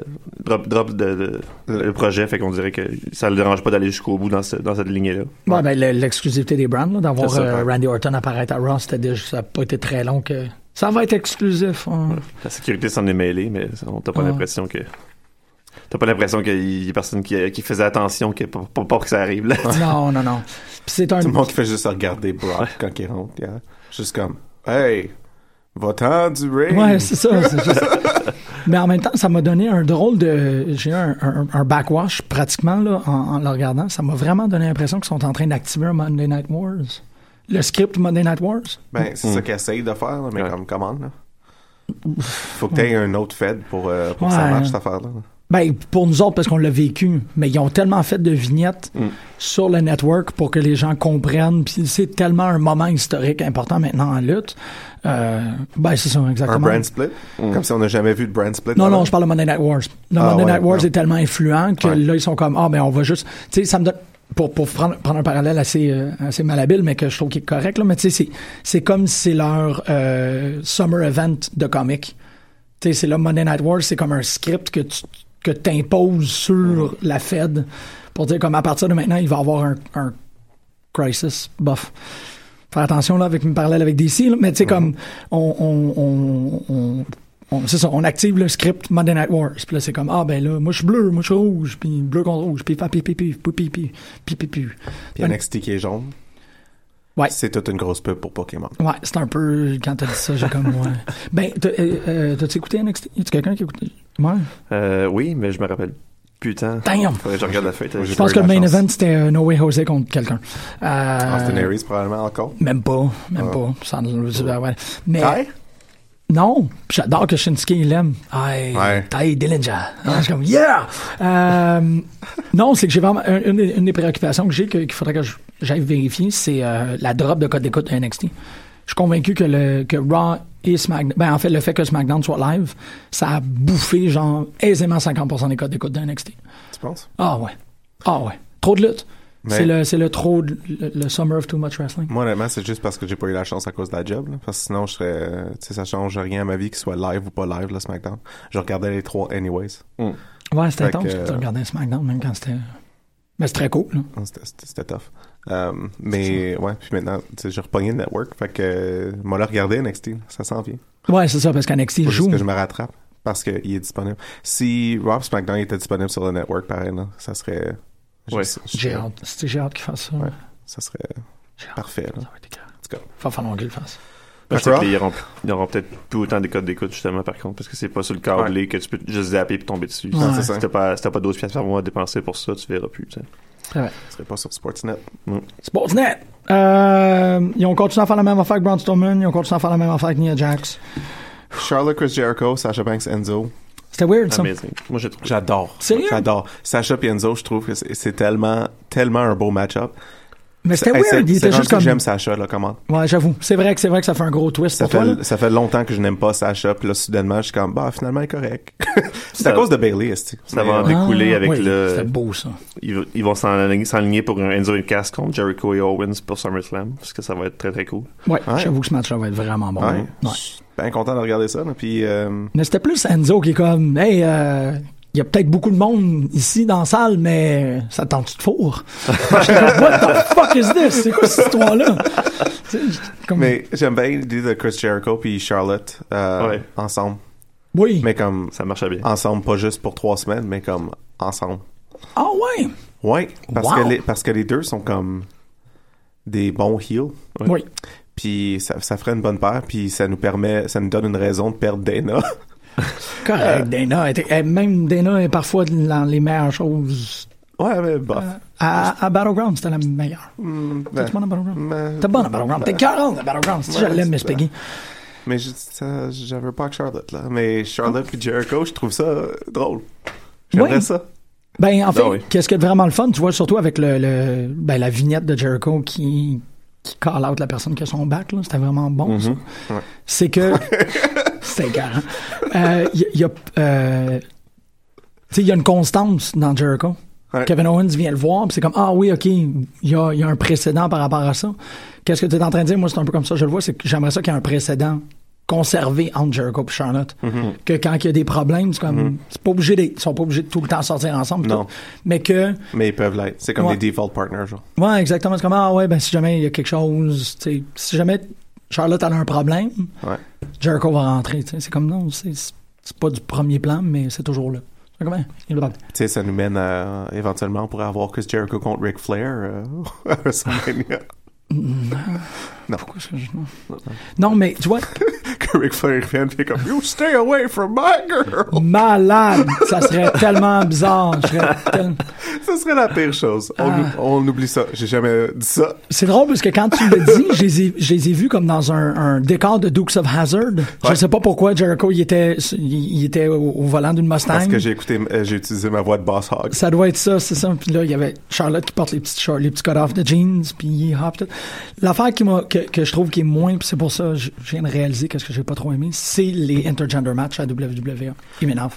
drop, drop de, de- le projet, fait qu'on dirait que ça le dérange pas d'aller jusqu'au bout dans, ce- dans cette lignée-là. Ouais, ben, le- l'exclusivité des brands, là, d'avoir euh, ouais. Randy Orton apparaître à Raw, déjà, ça n'a pas été très long que. Ça va être exclusif. hein. La sécurité s'en est mêlée, mais on t'a pas Ah. l'impression que. T'as pas l'impression qu'il y a personne qui, qui faisait attention que, pour, pour pas que ça arrive, là. Non, non, non. Puis c'est un. Tout le monde qui fait juste regarder Brock quand il rentre. yeah. Juste comme, hey, va-t'en du ring. Ouais, c'est ça. c'est juste- Mais en même temps, ça m'a donné un drôle de. J'ai eu un, un, un backwash pratiquement là, en, en le regardant. Ça m'a vraiment donné l'impression qu'ils sont en train d'activer un Monday Night Wars. Le script Monday Night Wars. Ben, c'est Mm. ça qu'ils essayent de faire, là, mais Ouais. comme commande, là. Faut que t'aies un autre Fed pour, euh, pour que Ouais. ça marche, cette affaire-là. Ben, pour nous autres, parce qu'on l'a vécu. Mais ils ont tellement fait de vignettes Mm. sur le network pour que les gens comprennent. Puis c'est tellement un moment historique important maintenant en lutte. Euh, ben, c'est ça, Un exactement. brand split? Comme si on n'a jamais vu de brand split. Non, non, je parle de Monday Night Wars. Le Ah, Monday ouais, Night Wars est tellement influent que Ouais. là, ils sont comme, ah, ben, on va juste. Tu sais, ça me donne. Pour, pour prendre, prendre un parallèle assez, euh, assez malhabile, mais que je trouve qu'il est correct, là, mais tu sais, c'est, c'est comme si c'est leur euh, summer event de comic. Tu sais, c'est là, Monday Night Wars, c'est comme un script que tu que t'imposes sur la Fed pour dire comme à partir de maintenant, il va y avoir un, un crisis. Bof. Faire attention là avec mes parallèles avec DC, là, mais tu sais, comme on, on, on, on- on- c'est ça, on active le script Monday Night Wars. Puis là, c'est comme, ah ben là, moi je suis bleu, moi je suis rouge, puis bleu contre rouge, puis pipi, pipi, pipi, pipi, pipi, pipi. Puis NXT qui est jaune. Ouais. C'est toute une grosse pub pour Pokémon. Ouais, c'est un peu, quand t'as dit ça, j'ai comme, ouais. Ben, euh, euh, t'as-tu écouté NXT? Y a-tu quelqu'un qui écoute? Ouais. Euh, oui, mais je me rappelle plus tant. Damn! Faudrait que je regarde la fête. Moi, Je pense que le main chance. event, c'était euh, No Way Jose contre quelqu'un. Euh, Austin Aries, probablement, encore? Même pas, même Ah. pas. Ça, euh, ouais. Mais, Kai? Non, j'adore que Shinsuke il l'aime. Aïe, Ouais. Ty Dillinger. Ah, je suis comme yeah. Euh, non, c'est que j'ai vraiment une, une des- préoccupations que j'ai que- qu'il faudrait que j'aille vérifier, c'est euh, la drop de code d'écoute de NXT. Je suis convaincu que le que Raw et SmackDown, ben en fait le fait que SmackDown soit live, ça a bouffé genre aisément 50% des codes d'écoute de NXT. Tu penses? Ah ouais, ah ouais, trop de lutte. Mais- C'est le c'est le trop de- le, le summer of too much wrestling. Moi, honnêtement, c'est juste parce que j'ai pas eu la chance à cause de la job. là. parce que sinon, je serais. euh, Tu sais, ça change rien à ma vie, qu'il soit live ou pas live, le SmackDown. Je regardais les trois, anyways. Ouais, c'était intense. que- Tu regardais SmackDown même quand c'était, mais c'est très cool. Là. C'était c'était- c'était tough. Euh, mais ouais, puis maintenant, tu sais, j'ai repogné le network. Fait que, euh, moi, là, regarder NXT, ça s'en vient. Ouais, c'est ça parce qu'NXT Faut joue. juste que je me rattrape parce qu'il est disponible. Si et SmackDown était disponible sur le network, pareil, là, ça serait. Ouais. J'ai hâte. C'était- J'ai hâte qu'il fasse ça? Ouais. Ça serait parfait. Là. Ça va être écœurant. En tout cas. Va falloir qu'il le fasse. Ils auront peut-être plus autant de codes d'écoute, justement, par contre, parce que c'est pas sur le câblé que tu peux juste zapper puis tomber dessus. Ouais. Si c'est ça. t'as pas, si t'as pas 12 pièces par mois à dépenser pour ça, tu verras plus, tu sais. Très bien. Ce serait pas sur Sportsnet. Sportsnet. Euh, ils ont continué à faire la même affaire que Braun Strowman. Ils ont continué à faire la même affaire que Nia Jax. Charlotte, Chris Jericho, Sasha Banks, Enzo. C'était weird, ça. Amazing. Moi. J'adore. Sérieux? J'adore. Sacha et Enzo, je trouve que c'est c'est tellement, tellement un beau match-up. Mais c'était weird. Il c'est était rendu juste que comme... J'aime Sacha, là, comment? Ouais, j'avoue. C'est vrai que c'est vrai que ça fait un gros twist Ça pour toi, là. fait, ça fait longtemps que je n'aime pas Sacha, puis là, soudainement, je suis comme, bah, finalement, il est correct. c'est à cause de Bailey, est Ça va en euh, découler Ah, avec oui, le. C'était beau, ça. Ils, ils vont s'enligner pour un Enzo et Cass contre Jericho et Owens pour SummerSlam, parce que ça va être très très cool. Ouais, Ouais. j'avoue que ce match-là va être vraiment bon. Ouais. Ouais. Je suis bien content de regarder ça, là, puis euh, Mais c'était plus Enzo qui est comme, hey, euh, il y a peut-être beaucoup de monde ici dans la salle, mais ça te tente de four? What the fuck is this? C'est quoi cette histoire-là? Comme- mais j'aime bien l'idée de Chris Jericho puis Charlotte euh, Ouais. ensemble. Oui. Mais comme Ça marchait bien. ensemble, pas juste pour trois semaines, mais comme ensemble. Ah ouais? Ouais, parce, Wow. que les, parce que les deux sont comme des bons heels. Oui. Puis ça, ça ferait une bonne paire, puis ça nous permet, ça nous donne une raison de perdre Dana. Correct. Dana était, même Dana est parfois dans les meilleures choses. ouais, mais bof. À, à Battleground, c'était la meilleure. Hmm, T'es ben, bonne à Battleground? ben, T'es bonne à Battleground. T'es 40 à Battleground. Si je l'aime, Miss. Peggy. Mais je- ça, j'avais pas que Charlotte, là. Mais Charlotte puis Jericho, je trouve ça drôle. J'aimerais Oui. ça. Ben, en fait, Ah oui. qu'est-ce qui est vraiment le fun, tu vois, surtout avec le, le ben, la vignette de Jericho qui, qui call out la personne qui a son bac, là. C'était vraiment bon, ça. Mhm. Ouais. C'est que, c'est écœurant. Euh, Il y, a, euh, tu sais, il y a une constance dans Jericho. Ouais. Kevin Owens vient le voir, puis c'est comme, ah oui, OK, il y a, il y a un précédent par rapport à ça. Qu'est-ce que tu es en train de dire? Moi, c'est un peu comme ça, je le vois, c'est que j'aimerais ça qu'il y ait un précédent conservé entre Jericho et Charlotte. Mhm. Que quand il y a des problèmes, c'est comme, c'est pas obligé d'être, ils sont pas obligés de tout le temps sortir ensemble. Non. tout. Mais que, Mais ils peuvent l'être. C'est comme Ouais. des default partners, genre. ouais, exactement, c'est comme, ah ouais, ben si jamais il y a quelque chose, tu si jamais Charlotte a un problème, Ouais. Jericho va rentrer. C'est comme, non, c'est, pas du premier plan, mais c'est toujours là. Hein. Tu sais, ça nous mène à, éventuellement, on pourrait avoir Chris Jericho contre Ric Flair euh, à WrestleMania. Pourquoi que je- non. Non, mais tu vois, Ric Flair vienne fait comme You stay away from my girl! malade, ça serait tellement bizarre. je serais tel- Ça serait la pire chose. On, Ah. on oublie ça. J'ai jamais dit ça. C'est drôle parce que quand tu le dis, je les ai, je les ai vus comme dans un, un décor de Dukes of Hazzard. Je Ouais. sais pas pourquoi Jericho il était, il, était au, au volant d'une Mustang. Parce que j'ai écouté, euh, j'ai utilisé ma voix de Boss Hog. Ça doit être ça, c'est ça. Puis là, il y avait Charlotte qui porte les petits shorts, les petits cut-off de jeans, puis il hop. L'affaire qui m'a, que, que je trouve qui est moins, puis c'est pour ça, je viens de réaliser qu'est-ce que j'ai pas trop aimé, c'est les intergender matchs à WWE. Ils m'énervent.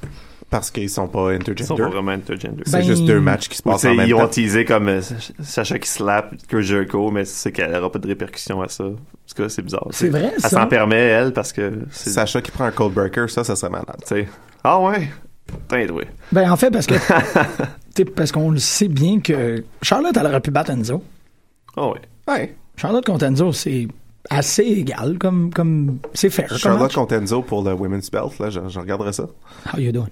Parce qu'ils sont pas Ils sont pas intergender. vraiment intergender. C'est Ben, juste deux matchs qui se passent en même ils ont temps. teasé comme euh, Sacha qui slap que Jericho, mais c'est qu'elle n'aura pas de répercussions à ça. Parce que c'est bizarre. C'est vrai, Elle ça? s'en permet, elle, parce que c'est. Sacha qui prend un cold breaker, ça, ça serait malade. Tu sais. Ah ouais? Putain, oui. Ben, en fait, parce que, tu sais, parce qu'on le sait bien que Charlotte, elle aurait pu battre Enzo. Ah ouais. Ouais. Charlotte contre Enzo, c'est assez égal, comme, comme, c'est fair. comme Charlotte match. contre Enzo pour le Women's Belt, là, je, je regarderais ça. How you doing?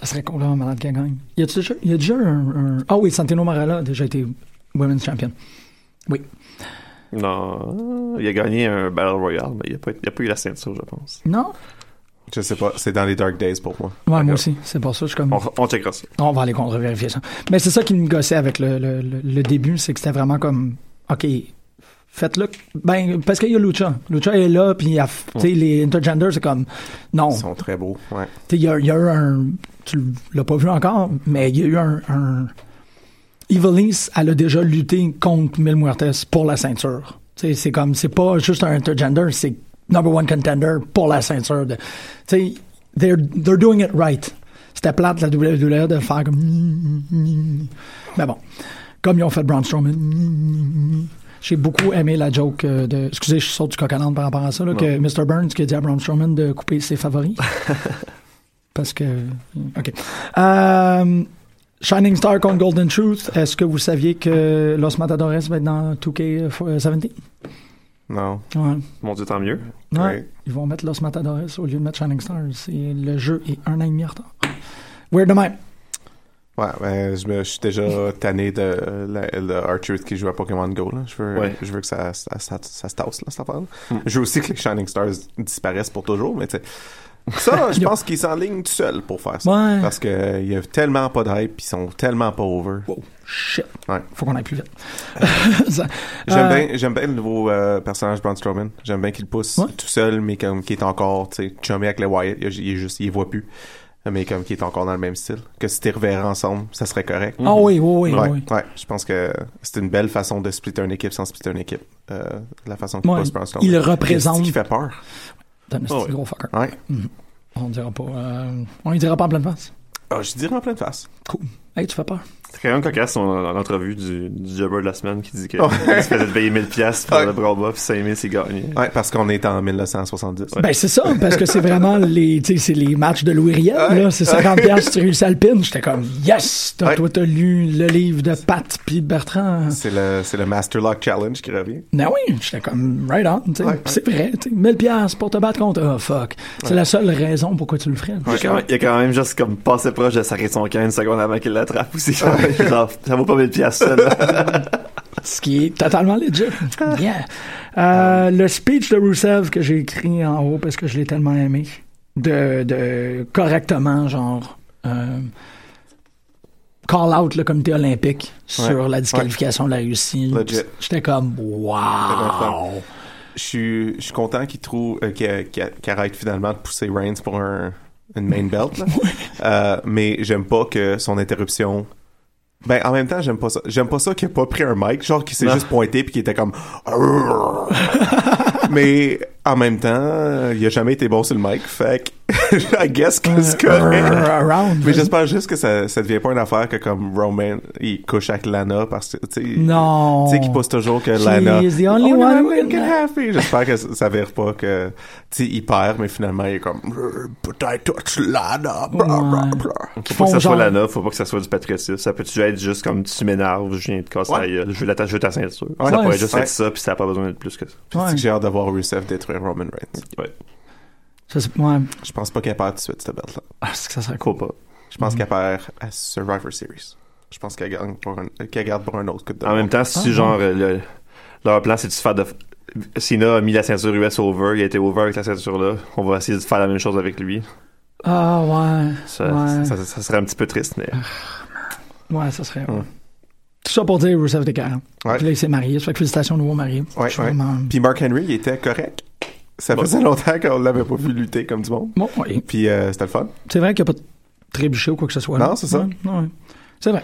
Ça serait complètement malade qu'elle gagne. Y a déjà, y a déjà un, un- ah oui, Santino Marella a déjà été Women's Champion. Oui. Non. Il a gagné un Battle Royale, mais il n'a pas, pas eu la ceinture, je pense. Non? Je sais pas, c'est dans les Dark Days pour moi. Ouais, moi aussi. C'est pour ça que je suis comme. On, on checkera ça. On va aller contre-vérifier ça. Mais c'est ça qui me gossait avec le, le, le- le début, c'est que c'était vraiment comme, OK, faites-le. Ben, parce qu'il y a Lucha. Lucha est là, puis il y a, tu sais, les intergenders, c'est comme, non. Ils sont très beaux, ouais. Tu sais, il y a, il y a eu un, tu l'as pas vu encore, mais il y a eu un, un Ivelisse, elle a déjà lutté contre Mil Muertes pour la ceinture. Tu sais, c'est comme, c'est pas juste un intergender, c'est number one contender pour la ceinture. de- Tu sais, they're, they're doing it right. C'était plate, la WWE, de faire comme... Mais bon, comme ils ont fait Braun Strowman... J'ai beaucoup aimé la joke euh, de... Excusez, je saute du coq par rapport à ça, là, que Mr. Burns qui a dit à Braun Strowman de couper ses favoris. Parce que... OK. Euh, Shining Star contre Golden Truth. Est-ce que vous saviez que Los Matadores va être dans 2K17? Non. Ouais. Mon Dieu, tant mieux. Ouais. Ouais. Ils vont mettre Los Matadores au lieu de mettre Shining Stars. C'est- Le jeu est un an et demi en retard. Weird de même. Ouais, ben, je, me, je suis déjà tanné de, de R-Truth qui joue à Pokémon Go. Là. Je, veux, Ouais. je veux que ça, ça, ça, ça se tasse, là, cette affaire-là. Je veux aussi que les Shining Stars disparaissent pour toujours, mais tu sais. Ça, je pense qu'ils s'enlignent tout seuls pour faire ça. Ouais. Parce qu'il y a tellement pas de hype, puis ils sont tellement pas over. Wow, shit. Ouais. Faut qu'on aille plus vite. Ça- J'aime Euh, bien, j'aime bien le nouveau euh, personnage Braun Strowman. J'aime bien qu'il pousse Ouais. tout seul, mais comme qui est encore, tu sais, chummy avec les Wyatt. Il, il juste, il voit plus. Mais comme qui est encore dans le même style. Que si t'es reverrés ensemble, ça serait correct. Ah oui, oui, oui, ouais, oui. ouais. Je pense que c'est une belle façon de splitter une équipe sans splitter une équipe. Euh, la façon qu'il Ouais, il représente- qui fait peur? Oh, oui. gros fucker. Ouais. On dira pas. euh, on lui dira pas en pleine face. Ah, je dirais en pleine face. Cool. Hey, tu fais peur. C'est quand même cocasse son l'entrevue du, du jobber de la semaine qui dit qu'il Ouais. se faisait payer 1000 piastres pour Ouais. le bras bas puis 5000 c'est gagné. Ouais, parce qu'on est en 1970. Ben, c'est ça, parce que c'est vraiment les, tu sais, c'est les matchs de Louis Riel, Ouais. là. C'est 50 piastres, tu réussis à le pin. J'étais comme, yes! Toi, Ouais. toi, t'as lu le livre de Pat puis de Bertrand. C'est le, c'est le Master Lock Challenge qui revient. Ben oui, j'étais comme, right on, tu sais. Ouais, Puis C'est vrai, tu sais. 1000 piastres pour te battre contre, oh, fuck. C'est la seule raison pourquoi tu le ferais. Il, a quand même, il a quand même juste comme passé proche de s'arrêter son camp une seconde avant qu'il l'attrape aussi. Ça vaut pas 1000 piastres, ça, là. Ce qui est totalement legit. Yeah. Euh, le speech de Rousseff que j'ai écrit en haut parce que je l'ai tellement aimé. De, de correctement, genre, euh, call out le comité olympique sur Ouais. la disqualification de la Russie. J'étais comme, wow. Je suis, je suis content qu'il trouve, euh, qu'il, arrête finalement de pousser Reigns pour un, une main belt, là. Euh, mais j'aime pas que son interruption. Ben, en même temps, j'aime pas ça. J'aime pas ça qu'il a pas pris un mic, genre qu'il s'est juste pointé puis qu'il était comme. mais en même temps, il a jamais été bon sur le mic, fait I guess que c'est correct. Around. Mais j'espère juste que ça, ça devient pas une affaire que comme Roman, il couche avec Lana parce que, tu sais. Non. Tu sais, qu'il pousse toujours que She Lana. is the only Oh, one with can have. J'espère que ça vire pas que, tu sais, il perd, mais finalement, il est comme, but I touch Lana, blah, blah, blah. Faut pas que ça soit genre- Lana, faut pas que ça soit du patriotisme. Ça peut-tu être juste comme tu m'énerves, je viens de casser Ouais. la gueule, je veux l'attacher à ta ceinture. Ouais. ça Ouais, pourrait juste être ça, puis ça n'a pas besoin d'être plus que ça. Puis que j'ai hâte de voir Rusev détruire Roman Reigns. Ouais. Ça, c'est- ouais. Je pense pas qu'elle perd tout de suite, cette belt-là. Ah, c'est que ça serait cool. Faut pas. Je Mm. pense qu'elle perd à Survivor Series. Je pense qu'elle gagne pour un, qu'elle garde pour un autre coup de En même temps, si Ah, genre, le- leur plan c'est de se faire de. Cena a mis la ceinture US over, il a été over avec la ceinture là. On va essayer de faire la même chose avec lui. Ah, ouais. Ça, Ouais. ça, ça serait un petit peu triste, mais. Ouais, ça serait. Ouais. Tout ça pour dire Rusev 40. Ouais. Puis là, il s'est marié. Ça fait que félicitations au nouveau marié. Ouais, Je suis ouais. vraiment- Puis Mark Henry, il était correct. Ça faisait longtemps qu'on l'avait pas vu lutter comme du monde. Bon, oui. Puis euh, c'était le fun. C'est vrai qu'il n'y a pas de trébuché ou quoi que ce soit. là. Non, c'est ça. Ouais, ouais. C'est vrai.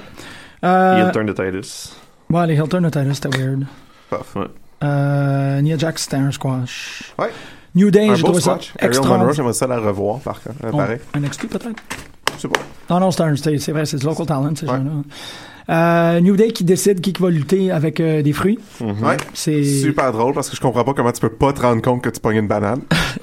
Euh, Il turn de Titus. ouais, les Hilton Natalia, c'était weird. Puff. Ouais. Euh, Nia Jax, c'était un squash. Ouais. New Day, Un j'ai trouvé ça squash. Ariel extra. Monroe, j'aimerais ça la revoir, par contre. Euh, Oh, pareil. un NXT peut-être? Je sais pas. Non, non, c'est un, c'est vrai, c'est du local talent, ces Ouais. gens-là. Euh, New Day qui décide qui va lutter avec euh, des fruits. Mhm. Ouais. C'est Super drôle parce que je comprends pas comment tu peux pas te rendre compte que tu pognes une banane.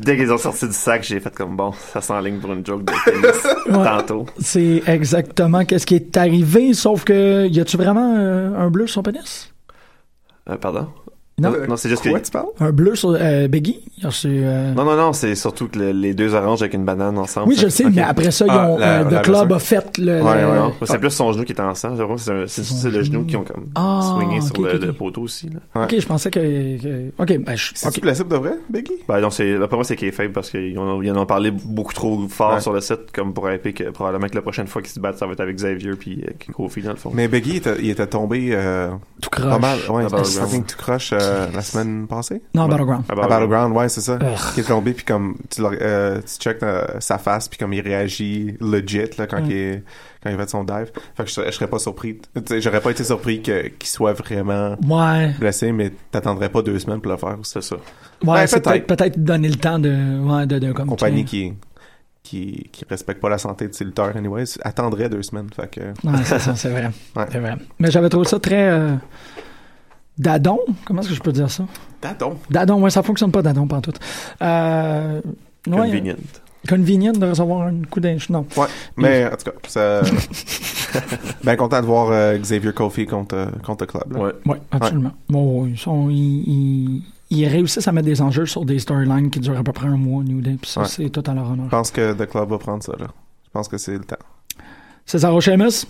Dès qu'ils ont sorti du sac, j'ai fait comme bon, ça s'enligne pour une joke de tennis Ouais. tantôt. c'est exactement qu'est-ce qui est arrivé, sauf que y a-tu vraiment euh, un bleu sur son pénis? Euh, pardon? Non. Non, c'est juste Quoi que. tu parles? Un bleu sur euh, Biggie? Il a reçu, euh, Non, non, non, c'est surtout que le- les deux oranges avec une banane ensemble. Oui, je le sais, mais après ça, ils Ah, ont, la- euh, la The Club a fait le... Ouais, le- ouais, non. C'est plus son genou qui est en sang. J'ai l'impression que c'est le genou. genou qui ont comme Ah, swingé sur le, poteau aussi. Là. Ouais. Ok, je pensais que... que- Ok, ben, je... C'est-tu de vrai, Biggie? Ben non, c'est, après moi, c'est kayfabe parce qu'ils en, ils en ont parlé beaucoup trop fort Ouais. sur le site, comme pour hyper que probablement que la prochaine fois qu'ils se battent, ça va être avec Xavier puis euh, Kofi dans le fond. Mais Biggie, il était, tombé euh, Tout pas croche. mal. Ouais, À Battleground. fucking tout croche euh, la semaine passée? Non, Ouais. Battleground. À Battleground, ouais, c'est ça. Ugh. Qui est tombé, puis comme tu, euh, tu check euh, sa face, puis comme il réagit legit là, quand, Mm. il est, quand il fait son dive. Fait que je, serais- je serais pas surpris. J'aurais pas été surpris que- qu'il soit vraiment Ouais, blessé, mais t'attendrais pas deux semaines pour le faire. C'est ça. ouais, Ouais, c'est peut-être. donner le temps de... Ouais, de, de comme... compagnie qui, qui, qui respecte pas la santé de ses lutteurs, anyways, attendrait deux semaines. Fait que, Ouais, c'est ça, c'est vrai. Ouais. C'est vrai. Mais j'avais trouvé ça très... euh, Dadon? Comment est-ce que je peux dire ça? Dadon. Dadon, ouais, ça fonctionne pas, Dadon, pantoute. Euh... ouais, Convenient. convenient de recevoir un coup d'un... Non. Ouais, mais en tout cas, ça... ben content de voir euh, Xavier Kofi contre, euh, contre le club. là. Ouais. Oui, absolument. Bon, ils, sont, ils, ils, ils réussissent à mettre des enjeux sur des storylines qui durent à peu près un mois, New Day, puis ça, Ouais. c'est tout à leur Je honneur. pense que The Club va prendre ça. Là. Je pense que c'est le temps. César Sheamus,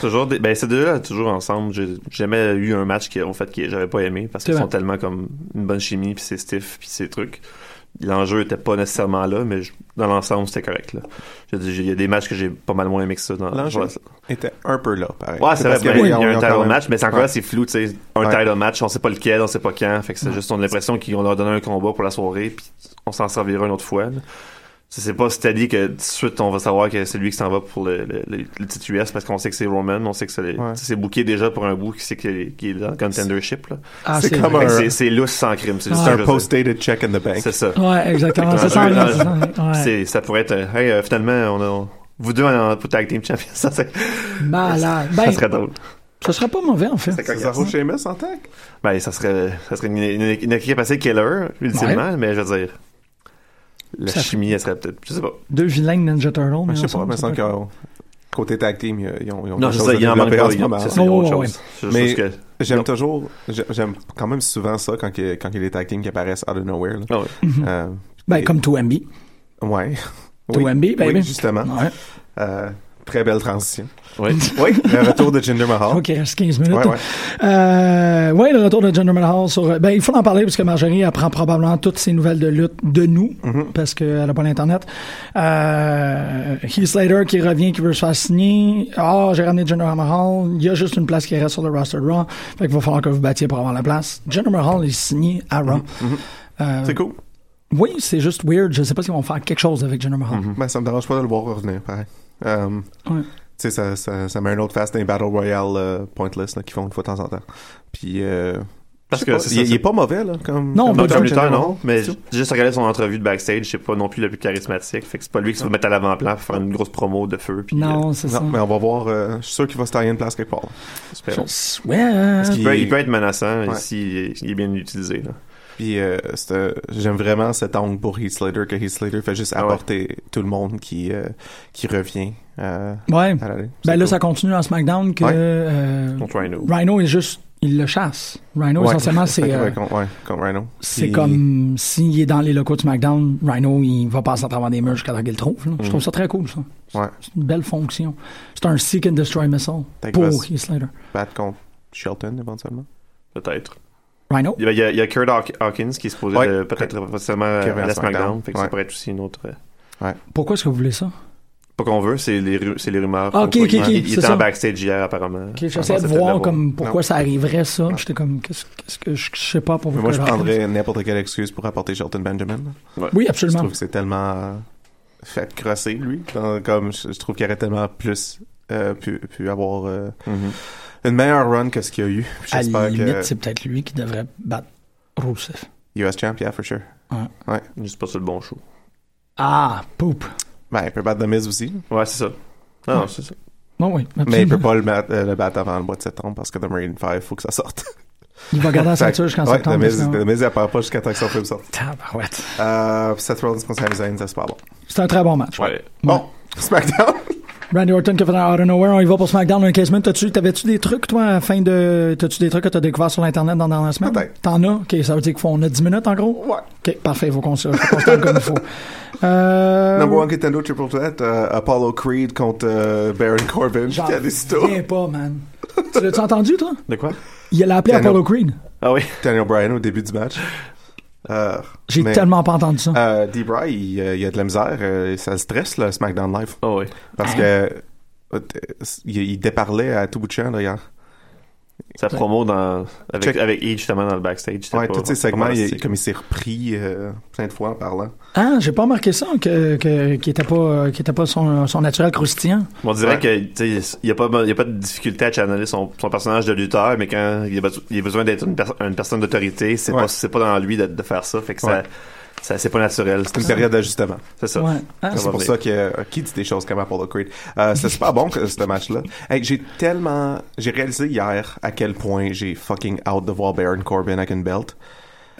Toujours des, ben ces deux-là toujours ensemble. J'ai jamais eu un match qui en fait que j'avais pas aimé parce qu'ils sont tellement comme une bonne chimie puis c'est stiff puis c'est trucs. L'enjeu était pas nécessairement là, mais je- dans l'ensemble c'était correct là. Il y a des matchs que j'ai pas mal moins aimé que ça. Dans, L'enjeu? Ouais, était un peu là, pareil. Ouais, c'est vrai. ben, qu'il Il y a un title même- match, mais c'est encore Ouais. là, c'est flou, tu sais. Un Ouais. title match, on sait pas lequel, on sait pas quand. Fait que c'est juste, on a l'impression qu'ils ont leur donné un combat pour la soirée, puis on s'en servira une autre fois. là. C'est pas steady que tout de suite on va savoir que c'est lui qui s'en va pour le, le, le, le titre US parce qu'on sait que c'est Roman, on sait que c'est Ouais. c'est booké déjà pour un bout qui sait qu'il qu'il est dans le contendership là. Ah, c'est comme un- c'est- c'est lousse sans crime, c'est Ah. ça un post-dated check in the bank. C'est ça. Ouais, exactement. Ça, ça. Ouais. C'est ça pourrait être hey euh, finalement on a vous deux en pour tag team champion ça c'est Malade. ça Ben, serait drôle. ça serait pas mauvais, en fait. C'est Cesaro Sheamus en tag? Ben ça serait ça serait une, une, une équipe assez killer ultimement mais je veux dire la Ça- chimie elle serait peut-être je sais pas. Deux vilains Ninja Turtle. mais Je sais pas, mais être- que côté tag team, ils ont, ils ont Non, c'est ça, à il en manque c'est Oh, a autre chose. C'est Mais- que J'aime toujours, j'ai- j'aime quand même souvent ça quand il y a, quand il y a des tag teams qui apparaissent out of nowhere. Là. Ah ouais. Euh, Ben, et- comme 2MB. Ouais. 2MB, baby. Oui, justement. Ouais. Euh, très belle transition. Ouais. Oui, le retour de Jinder Mahal. Ok, il reste 15 minutes. Ouais, ouais. Euh, ouais, le retour de Jinder Mahal sur. Ben, il faut en parler parce que Marjorie apprend probablement toutes ses nouvelles de lutte de nous Mhm. parce qu'elle a pas l'internet. Euh, Heath Slater qui revient, qui veut se faire signer. Ah, j'ai ramené Jinder Mahal. Il y a juste une place qui reste sur le roster de Raw. Fait qu'il va falloir que vous battiez pour avoir la place. Jinder Mahal est signé à Raw. Euh, C'est cool. oui, c'est juste weird. Je sais pas s'ils vont faire quelque chose avec Jinder Mahal. Ben, ça me dérange pas de le voir revenir, pareil. Euh, Ouais. Tu sais, ça, ça, ça met un autre face dans les Battle Royale euh, Pointless là, qu'ils font une fois de temps en temps. Puis, euh, Parce que pas, il, ça, il est pas mauvais, là, comme... Non, comme Non, du comme tout. lutteur, non, mais juste regarder son entrevue de backstage, c'est pas non plus le plus charismatique. Fait que c'est pas lui qui se va mettre à l'avant-plan pour faire une grosse promo de feu. Puis, Non, c'est ça. mais on va voir. euh, je suis sûr qu'il va se tailler une place quelque part. euh, Il, peut, il peut être menaçant Ouais. s'il il est bien utilisé. Là. Puis euh, j'aime vraiment cet angle pour Heath Slater que Heath Slater fait juste Ah ouais. apporter tout le monde qui euh, qui revient euh, Ouais. à la. Ben là, ça continue en SmackDown que Ouais. euh, Contre Rhino. Rhino est juste, il le chasse. Rhino, Ouais. essentiellement, c'est euh, ouais, contre Rhino. c'est comme s'il est dans les locaux de SmackDown, Rhino, il va passer à travers des murs jusqu'à temps qu'il le trouve. Je trouve ça très cool, ça. Ouais. C'est une belle fonction. C'est un Seek and Destroy Missile pour Heath Slater. battre contre Shelton éventuellement. Peut-être. Rhino? Il y a, il y a- Kurt Haw- Hawkins qui supposé Ouais. de- peut-être potentiellement à la SmackDown. SmackDown. Fait que ça pourrait être aussi une autre. euh, Pourquoi est-ce que vous voulez ça? Pas qu'on veut, c'est les, ru- c'est les rumeurs. Ah, ok, Pourquoi ok, il, il c'est était ça. en backstage hier, apparemment. Ok, J'essaie de voir comme pourquoi Non. ça arriverait ça. J'étais comme, qu'est-ce que je, je sais pas pour vous. Moi, je prendrais n'importe quelle excuse pour apporter Shelton Benjamin. Oui, Je absolument. trouve que c'est tellement euh, fait crosser, lui. Dans- comme je, je trouve qu'il aurait tellement plus euh, pu, pu avoir euh, Mhm. Une meilleure run que ce qu'il y a eu. À la limite, que c'est peut-être lui qui devrait battre Rusev. US champ, yeah, for sure. Juste pas sur le bon show. Ah, poop. Ben, il peut battre The Miz aussi. Ouais, c'est ça. Non, non, c'est ça. Non, oui. Mais il peut pas le battre, euh, le battre avant le mois de septembre parce que The Marine 5, faut que ça sorte. Il va garder la ceinture jusqu'en ouais, septembre. The Miz, The il apparaît pas jusqu'à temps que son film sorte. Tabarouette. Euh, Seth Rollins contre Sami Zayn, ça c'est pas bon. C'est un très bon match. Ouais. Bon, SmackDown. Randy Orton qui a fait un Out of Nowhere, on y va pour SmackDown dans 15 minutes. T'as-tu, t'avais-tu des trucs, toi, à fin de. T'as-tu des trucs que t'as découvert sur l'Internet dans, dans la semaine? Peut-être. T'en as? Ok, ça veut dire qu'il faut on a 10 minutes en gros? Ouais. Ok, parfait, il faut qu'on se qu'on tente comme il faut. Euh. Number one contender triple threat, euh, Apollo Creed contre euh, Baron Corbin. A décidé. viens pas, man. tu l'as-tu entendu, toi? De quoi? Il l'a appelé Daniel. Apollo Creed. Ah oui. Daniel Bryan au début du match. Euh, J'ai tellement pas entendu ça. Euh, D-Bry, il, euh, il a de la misère. euh, ça stresse, le SmackDown Live. Ah oui. Parce Hein? que euh, il, il déparlait à tout bout de champ, d'ailleurs. Sa promo dans, avec, Check. avec Edge, justement, dans le backstage. Ouais, pas- tous ces segments, il- comme il s'est repris euh, plein de fois en parlant. Ah, j'ai pas remarqué ça, que, que, qu'il était pas, qu'il était pas son, son naturel croustillant. On dirait Ouais. que tu sais, il n'y a, pas- il y a pas de difficulté à channeler son, son personnage de lutteur, mais quand il a, beso- il a besoin d'être une, per- une personne d'autorité, c'est Ouais. pas c'est pas dans lui de, de faire ça. Fait que Ouais. ça, ça c'est pas naturel. C'est une période d'ajustement. C'est ça. Ouais. Ah, C'est pour ça que euh, qui dit des choses comme Apollo Creed? Euh, C'était super bon que ce match-là. Hey, j'ai tellement, j'ai réalisé hier à quel point j'ai fucking out de voir Baron Corbin avec une belt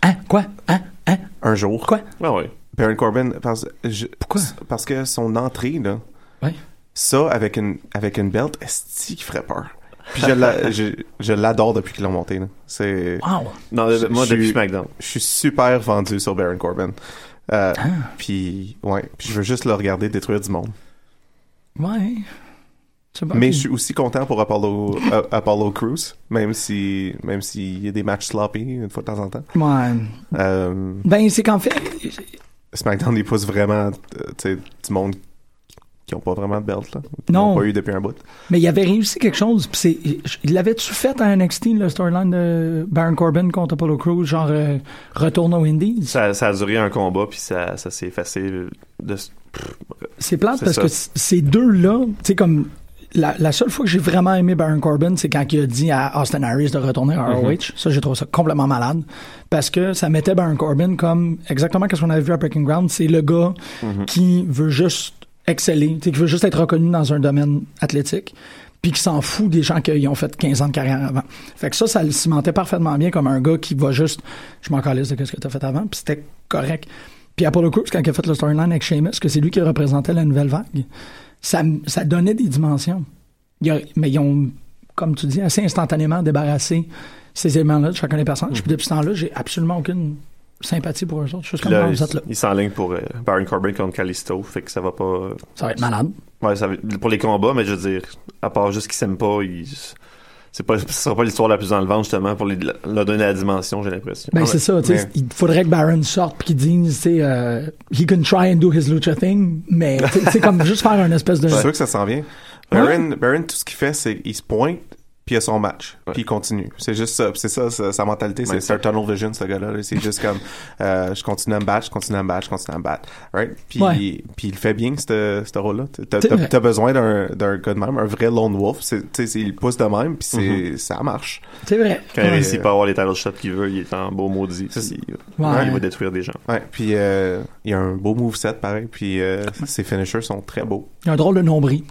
Hein? Quoi? Hein? Hein? un jour. Quoi? Ah ouais. Baron Corbin, parce, je- Pourquoi? Parce que son entrée là, Ouais. ça avec une avec une belt, est-ce qui ferait peur? Puis je la- je, je l'adore depuis qu'ils l'ont monté. C'est, Wow. Non, Je- moi, je depuis suis- SmackDown. je suis super vendu sur Baron Corbin. Euh, Ah. Puis ouais, puis je veux juste le regarder détruire du monde. Ouais. Mais je suis aussi content pour Apollo, euh, Apollo Crews, même si, même s'il y a des matchs sloppy une fois de temps en temps. Ouais. Euh, Ben, c'est qu'en fait, SmackDown, ils poussent vraiment, du monde qui ont pas vraiment de belt, là. Qui Non. n'ont pas eu depuis un bout. mais il avait réussi quelque chose. c'est, il l'avait-tu fait à NXT, le storyline de Baron Corbin contre Apollo Crews, genre euh, retourne aux Indies? Ça, ça a duré un combat, puis ça, ça s'est effacé de C'est plate C'est parce ça. que ces deux-là, tu sais, comme la, la seule fois que j'ai vraiment aimé Baron Corbin, c'est quand il a dit à Austin Harris de retourner à ROH. Mm-hmm. Ça, j'ai trouvé ça complètement malade. Parce que ça mettait Baron Corbin comme exactement ce qu'on avait vu à Breaking Ground. C'est le gars Mm-hmm. qui veut juste exceller, qui veut juste être reconnu dans un domaine athlétique puis qui s'en fout des gens qui ont fait 15 ans de carrière avant. Fait que ça, ça le cimentait parfaitement bien comme un gars qui va juste, je m'en calisse de ce que tu as fait avant, puis c'était correct. Puis Apollo Crews, quand il a fait le storyline avec Sheamus, que c'est lui qui représentait la nouvelle vague, ça, ça donnait des dimensions. Il y a- mais ils ont, comme tu dis, assez instantanément débarrassé ces éléments-là de chacun des personnages. Puis depuis ce temps-là, j'ai absolument aucune sympathie pour eux autres. Je suis juste comme, Là, Ah, vous êtes là. il s'enligne pour euh, Baron Corbin contre Kalisto, fait que ça va pas. Ça va être malade. Ouais, ça va- pour les combats, mais je veux dire, à part juste qu'ils s'aiment pas, ils- c'est pas, ce sera pas l'histoire la plus enlevante justement pour leur donner la dimension, j'ai l'impression. Ben, Ouais, c'est ça, tu sais, mais- il faudrait que Baron sorte puis qu'il dise, tu sais, euh, he can try and do his lucha thing, mais c'est comme juste faire une espèce de... Suis sûr que ça s'en vient. Baron, Baron, tout ce qu'il fait, c'est qu'il se pointe, puis il a son match, puis il continue. C'est juste ça. C'est ça, sa, sa mentalité. C'est un tunnel vision, ce gars-là. là. C'est juste comme, euh, je continue à me battre, je continue à me battre, je continue à me battre. Right? Puis, Ouais. puis il fait bien, ce ce rôle-là. T'as t'as besoin d'un d'un gars de même, un vrai lone wolf. Il pousse de même, puis c'est Mm-hmm. ça marche. C'est vrai. Quand il Ouais. réussit pas à avoir les title shots qu'il veut, il est en beau maudit. C'est puis Ouais. Il va détruire des gens. Ouais, puis euh, il y a un beau moveset, pareil, puis euh, ses finishers sont très beaux. Il a un drôle de nombril.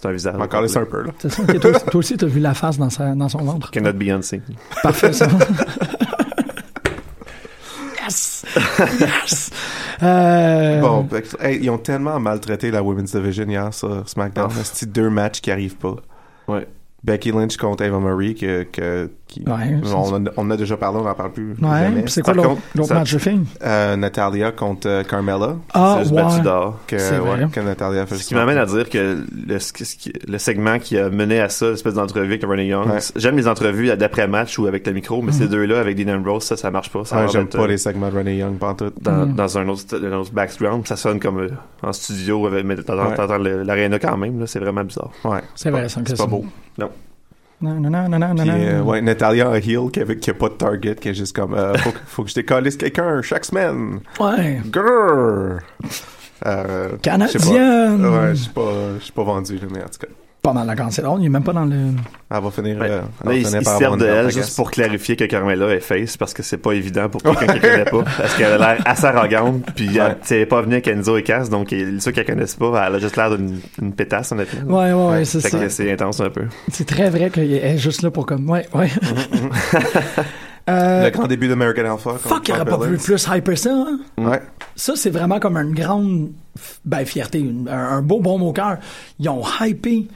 C'est un visage. On va encore laisser un peu, là. C'est ça. Toi, toi aussi, t'as vu la face dans, sa, dans son ventre? Cannot be unseen. Parfait, ça. yes! Yes! Euh, Bon, hey, ils ont tellement maltraité la Women's Division hier sur SmackDown. Ah. C'est deux matchs qui arrivent pas. Ouais. Becky Lynch contre Eva Marie, que, que, qui, Ouais, ça, on, en a, on a déjà parlé, on n'en parle plus. Ouais, c'est quoi l'autre match de film? Euh, Natalia contre euh, Carmella, Ah, C'est ouais. battu dehors. que, ouais, Natalia fait Ce qui m'amène à dire que le, ce qui- ce qui- le segment qui a mené à ça, l'espèce d'entrevue avec Renee Young, Ouais. j'aime les entrevues d'après-match ou avec le micro, mais Mhm. ces deux-là avec Dean Ambrose, ça, ça marche pas. Ça J'aime pas euh, les segments de Renee Young, pantoute. dans, Mhm. dans un autre, un autre background, ça sonne comme euh, en studio, avec- mais t'entends l'aréna quand même, là, c'est vraiment bizarre. Ouais. C'est vrai, C'est ça. pas beau. Non, non, non, non, non, non. Puis, euh, ouais, Natalia heel, qui, a pas de target, qui est juste comme, euh, faut, que- faut que je quelqu'un chaque semaine. Ouais. Grrr! Euh, je sais pas. Canadienne! Ouais, je suis pas, pas vendu, mais en tout cas. Pas mal la drôle, il est même pas dans le... Elle va finir, Ouais. euh, elle Là, par servent avoir de elle juste pour clarifier que Carmella est face parce que c'est pas évident pour quelqu'un qui connaît pas parce qu'elle a l'air assez arrogante puis elle Ouais. elle pas venue avec Enzo et Cass donc il- ceux qui la connaissent pas elle a juste l'air d'une une pétasse honnêtement Ouais, ouais, ouais, c'est ça. c'est intense un peu C'est très vrai qu'elle est juste là pour comme... Ouais, ouais. Euh, Le grand début d'American Alpha. fuck, il aurait pas Lynch. plus hyper ça, hein? Ouais. Ça, c'est vraiment comme une grande ben, fierté, une- un, un beau bon au cœur. Ils ont hypé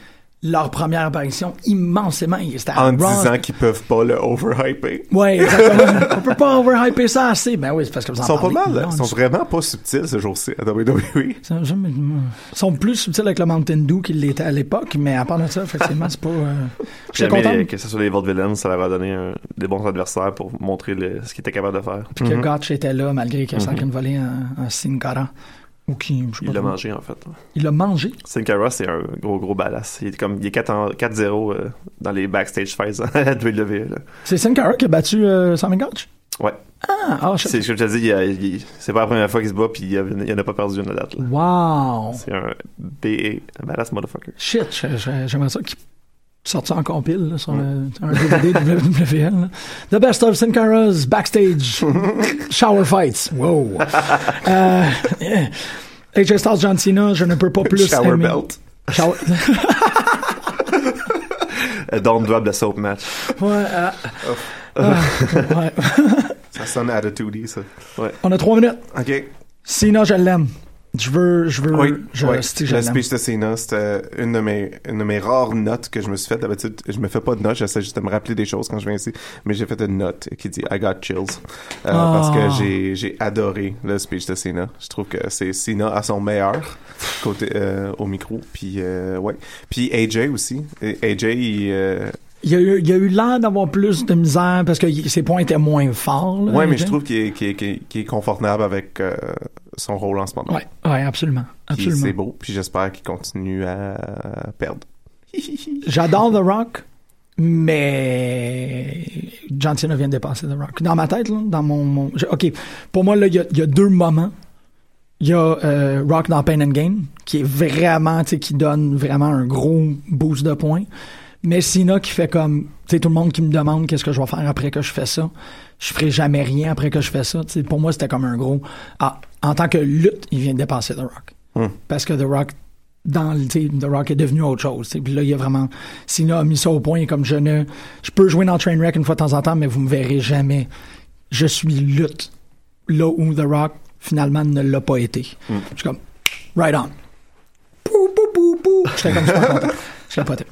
leur première apparition immensément. En disant qu'ils peuvent pas le overhyper. Ouais, exactement. On peut pas overhyper ça assez. Ben oui, c'est parce que vous en Ils sont pas mal, Non, ils sont vraiment pas subtils ce jour-ci à WWE. ça, Ils sont plus subtils avec le Mountain Dew qu'ils l'étaient à l'époque, mais à part de ça, effectivement, c'est pas... Euh... Je suis Jamais content les- que ce soit les Vaudevillains ça leur a donné un- des bons adversaires pour montrer le- ce qu'ils étaient capables de faire puis que Gotch était là, malgré qu'il a Mhm. une volée en, en Sin Cara. Ou qui, je sais il l'a mangé en fait Il l'a mangé? Sin Cara c'est un gros gros badass il est comme il est 4 en- 4-0 euh, dans les backstage fights à la WWE là. C'est Sin Cara qui a battu euh, Simon Gotch? ouais Ah, ah, je c'est comme je te dis c'est pas la première fois qu'il se bat puis il, a- il en a pas perdu une date là. Wow! C'est un BA, badass motherfucker. Shit, j'aimerais ça qu'il sorte ça en compile là, sur le, un DVD WWL. là. The best of Sin Cara's backstage shower fights. Wow. Euh, yeah. AJ Styles John Cena, je ne peux pas plus Shower aimer. belt. Shower- Don't drop the soap match. ouais, euh, ah, ouais. Ça sonne attitude ça. On a trois minutes. OK. Cena, je l'aime. Je veux, je veux, Oui, je, oui. le speech de Cena, c'était une de mes une de mes rares notes que je me suis faite. D'habitude, je me fais pas de notes, j'essaie juste de me rappeler des choses quand je viens ici. Mais j'ai fait une note qui dit I got chills. Euh, Parce Ah. que j'ai j'ai adoré le speech de Cena. Je trouve que c'est Cena à son meilleur côté euh, au micro. Puis euh, ouais. Puis AJ aussi. AJ, il, euh, Il y a eu, il y a eu l'air d'avoir plus de misère parce que ses points étaient moins forts. là, ouais, mais je trouve qu'il est, qu'il est- qu'il est- qu'il est confortable avec euh, son rôle en ce moment. Ouais, ouais, absolument. Absolument. c'est beau. Puis j'espère qu'il continue à perdre. J'adore The Rock, mais John Cena vient de dépasser The Rock. Dans ma tête, là, dans mon... mon- OK, pour moi, là, il y a, il y a deux moments Il y a euh, Rock dans Pain and Gain, qui est vraiment, tu sais, qui donne vraiment un gros boost de points. Mais Cena qui fait comme, tu sais, tout le monde qui me demande qu'est-ce que je vais faire après que je fais ça. Je ferai jamais rien après que je fais ça. Pour moi, c'était comme un gros. Ah, en tant que lutte, il vient de dépasser The Rock. Hmm. Parce que The Rock, dans le, The Rock est devenu autre chose. Puis là, il y a vraiment. Cena a mis ça au point et comme je ne. Je peux jouer dans Trainwreck une fois de temps en temps, mais vous me verrez jamais. Je suis lutte. Là où The Rock, finalement, ne l'a pas été. Hmm. Je suis comme, right on. Pou, pou, pou, pou. J'étais comme. Je capotais.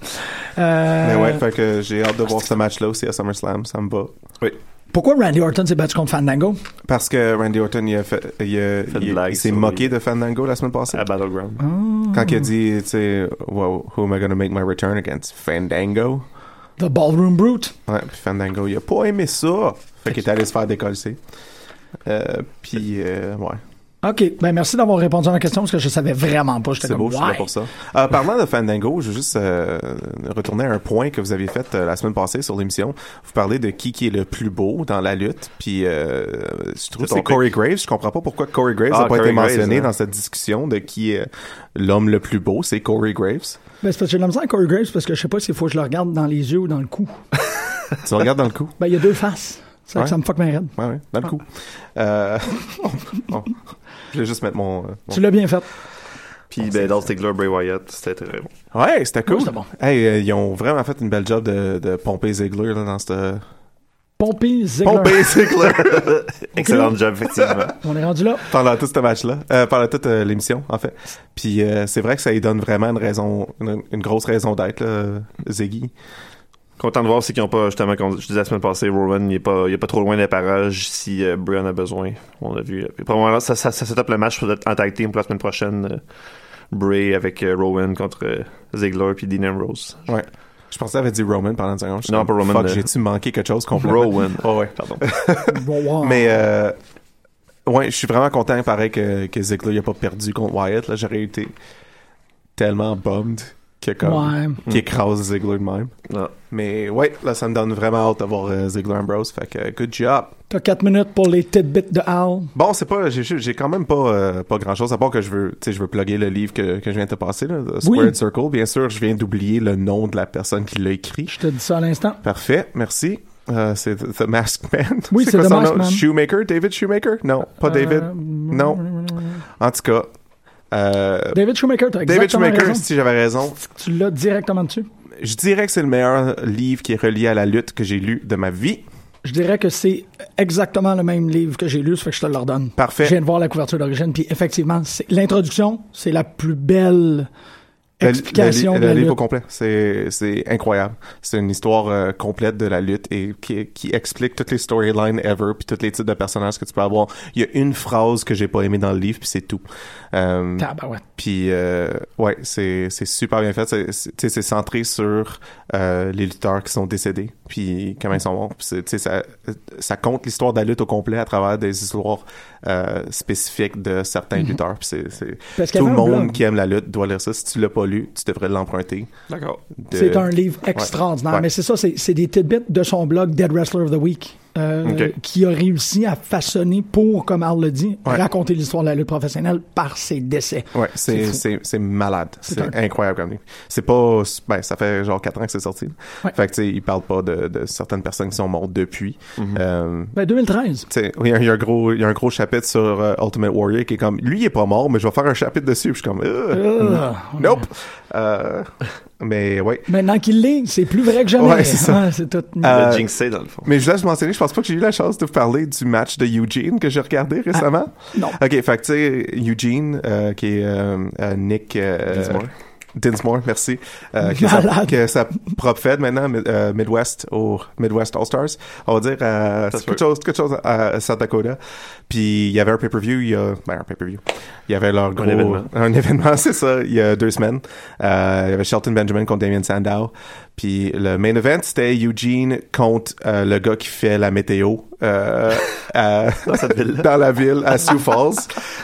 Euh, Mais ouais, fait que j'ai hâte de voir ce match-là aussi à SummerSlam, ça me va. Oui. Pourquoi Randy Orton s'est battu contre Fandango? Parce que Randy Orton, il, a fait, il, a- Fait une il- blague il s'est moqué de Fandango la semaine passée. À Battleground. Quand il a dit, tu sais, well, who am I gonna make my return against? Fandango? The Ballroom Brute. Ouais, puis Fandango, il a pas aimé ça. Fait qu'il est allé se faire décoller. Euh, puis, euh, ouais. OK. Ben, merci d'avoir répondu à ma question parce que je savais vraiment pas. C'est beau, je suis là pour ça. Euh, parlant de Fandango, je veux juste euh, retourner à un point que vous aviez fait euh, la semaine passée sur l'émission. Vous parlez de qui qui est le plus beau dans la lutte, puis euh, je trouve que C'est Corey Graves. Je comprends pas pourquoi Corey Graves Ah, n'a pas Corey été mentionné Graves, hein. dans cette discussion de qui est l'homme le plus beau. C'est Corey Graves. Ben, c'est parce que j'ai de la misère à Corey Graves parce que je sais pas s'il faut que je le regarde dans les yeux ou dans le cou. tu le regardes dans le cou? Ben, il y a deux faces. Ça Ouais. que ça me fuck ma raide. Ouais, ouais, dans le cou. Euh, bon, je vais juste mettre mon... euh, mon- Tu l'as bien fait. Puis ben, Dolph Ziggler, Bray Wyatt, c'était très bon. Ouais, c'était cool. C'était bon. Hey, euh, ils ont vraiment fait une belle job de, de pomper Ziggler là, dans cette... Pompey, Ziggler. Pomper Ziggler! Excellent job, effectivement. On est rendu là. pendant tout ce match-là, euh, pendant toute euh, l'émission, en fait. Puis euh, c'est vrai que ça lui donne vraiment une raison, une, une grosse raison d'être, là, Ziggy. Content de voir, c'est qu'ils ont pas, justement, comme je disais la semaine passée, Rowan, il est pas, il est pas trop loin des parages si euh, Bray en a besoin. On l'a vu. Puis, probablement, ça, ça, ça set up le match pour être en tag team pour la semaine prochaine. euh, Bray avec euh, Rowan contre euh, Ziggler puis Dean Ambrose. Ouais. Je pensais qu'il avait dit Roman pendant une seconde. Non, comme, pas Roman, Fuck, euh, j'ai-tu manqué quelque chose complètement? Rowan. Oh, ouais. Pardon. Mais, euh, ouais, je suis vraiment content, pareil, que, que Ziggler n'a pas perdu contre Wyatt. Là, j'aurais été tellement bummed que comme, Ouais. qu'il écrase Ziggler de même. Ah. Mais ouais, là, ça me donne vraiment hâte d'avoir euh, Ziggler Ambrose. Fait que, good job. T'as 4 minutes pour les tidbits de Al. Bon, c'est pas, j'ai, j'ai quand même pas, euh, pas grand chose à part que je veux, tu sais, je veux plugger le livre que, que je viens de te passer, là, The Squared Oui. Circle. Bien sûr, je viens d'oublier le nom de la personne qui l'a écrit. Je te dis ça à l'instant. Parfait, merci. Euh, c'est The The Masked Man. Oui, c'est quoi The son Masked nom? Man. Shoemaker, David Shoemaker? Non, pas David. Euh, Non. En tout cas, euh, David Shoemaker, t'as David Shoemaker, raison. si j'avais raison, Tu l'as directement dessus. je dirais que c'est le meilleur livre qui est relié à la lutte que j'ai lu de ma vie. Je dirais que c'est exactement le même livre que j'ai lu, ça fait que je te le redonne. Parfait. Je viens de voir la couverture d'origine, puis effectivement, l'introduction, c'est la plus belle Explication le, de la livre au complet, c'est incroyable. C'est une histoire euh, complète de la lutte et qui, qui explique toutes les storylines ever puis tous les types de personnages que tu peux avoir. Il y a une phrase que j'ai pas aimée dans le livre puis c'est tout. Euh, Tabarouette. puis euh, ouais, c'est super bien fait. C'est centré sur euh, les lutteurs qui sont décédés puis comment ils sont morts. Puis c'est- tu sais, ça ça compte l'histoire de la lutte au complet à travers des histoires euh, spécifiques de certains lutteurs. Puis c'est tout le monde blog. qui aime la lutte doit lire ça. Si tu l'as pas lu, tu devrais l'emprunter. D'accord. De- C'est un livre extraordinaire. Ouais. Mais c'est ça, c'est c'est des tidbits de son blog Dead Wrestler of the Week. Euh, qui a réussi à façonner pour, comme Al le dit, Ouais. raconter l'histoire de la lutte professionnelle par ses décès. Ouais, c'est, malade. C'est un- incroyable comme livre. C'est pas, ben, ça fait genre 4 ans que c'est sorti. Ouais. Fait que, tu sais, il parle pas de, de certaines personnes qui sont mortes depuis. Mhm. Euh, Ben, 2013. tu sais, il y, a- il y a un gros, il y a un gros chapitre sur euh, Ultimate Warrior qui est comme, lui, il est pas mort, mais je vais faire un chapitre dessus. Puis je suis comme, euh, Euh, nope. Euh, mais ouais. Maintenant qu'il l'est, c'est plus vrai que jamais. Ouais, c'est ça. Ouais, c'est tout. Euh, jinxé, dans le fond. Mais je voulais juste mentionner, je pense pas que j'ai eu la chance de vous parler du match de Eugene que j'ai regardé récemment. non. Ok, fait que tu sais, Eugene, euh, qui est euh, euh, Nick euh, Dinsmore. Merci. Euh, qui, est sa, sa propre fed maintenant, euh, Midwest au Midwest All Stars. On va dire euh, quelque chose, quelque chose à South Dakota. Puis il y avait un pay-per-view, il y a ben un pay-per-view. Il y avait leur gros événement. un événement, c'est ça, il y a deux semaines. Euh, il y avait Shelton Benjamin contre Damien Sandow. Puis le main event, c'était Eugene contre euh, le gars qui fait la météo euh, à- Dans cette ville-là. dans la ville à Sioux Falls,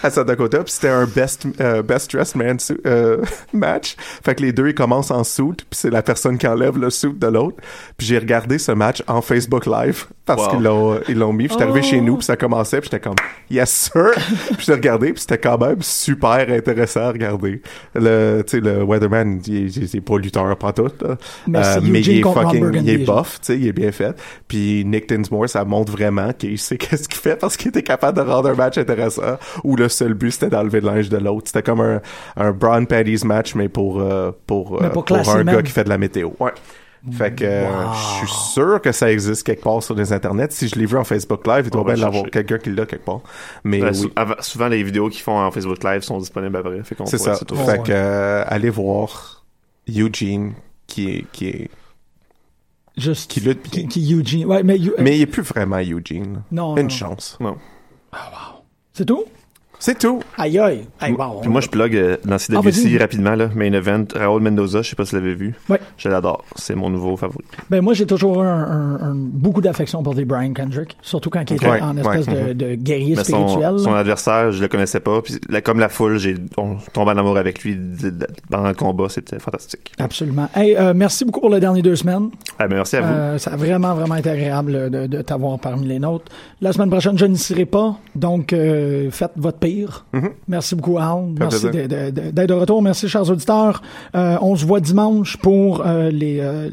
à South Dakota. Puis c'était un best euh, best dressed man euh, match. Fait que les deux ils commencent en suit, puis c'est la personne qui enlève le suit de l'autre. Puis j'ai regardé ce match en Facebook Live parce Wow. qu'ils l'ont ils l'ont mis. Puis j'étais arrivé Oh. chez nous, puis ça commençait, puis j'étais comme yes sir. puis j'ai regardé, puis c'était quand même super intéressant à regarder. Le tu sais le weatherman, il, est- il est pas lutteur pas tout, là. Mais Euh, mais il est fucking, il est buff, tu sais, il est bien fait. Puis Nick Dinsmore, ça montre vraiment qu'il sait qu'est-ce qu'il fait parce qu'il était capable de rendre un match intéressant où le seul but c'était d'enlever le linge de l'autre. C'était comme un, un Brown Paddy's match, mais pour, euh, pour, Mais euh, pour pour un gars qui fait de la météo. Ouais. Fait que euh, Wow. je suis sûr que ça existe quelque part sur les internets. Si je l'ai vu en Facebook Live, il doit bien l'avoir quelqu'un qui l'a quelque part. Mais Ben, oui. sou- avant- souvent, les vidéos qu'ils font en Facebook Live sont disponibles après. Fait qu'on C'est ça. se trouver. Fait Ouais. que euh, allez voir Eugene qui est qui est Juste. qui lutte Qui, bien. qui Eugene. Ouais, mais. You- Mais il est plus vraiment Eugene. non, Une non. chance. C'est tout? C'est tout. Aïe aïe. Aïe, wow. Puis moi, je plug euh, dans CWC Ah, rapidement, là, Main Event, Raoul Mendoza, je sais pas si vous l'avez vu. Ouais. Je l'adore. C'est mon nouveau favori. Ben moi j'ai toujours un, un- un- beaucoup d'affection pour des Brian Kendrick, surtout quand il était Ouais, en espèce ouais, de, de guerrier Mais spirituel. son, son adversaire, je le connaissais pas. Puis comme la foule, j'ai on tombe en amour avec lui pendant le combat. C'était fantastique. Absolument. Hey, euh, merci beaucoup pour les dernières deux semaines. Ah, ben, merci à vous. Euh, ça a vraiment, vraiment été agréable de, de t'avoir parmi les nôtres. La semaine prochaine, je n'y serai pas, donc euh, faites votre pire. Merci beaucoup, Al. Merci de- de- d'être de retour. Merci, chers auditeurs. Euh, on se voit dimanche pour euh, les, euh,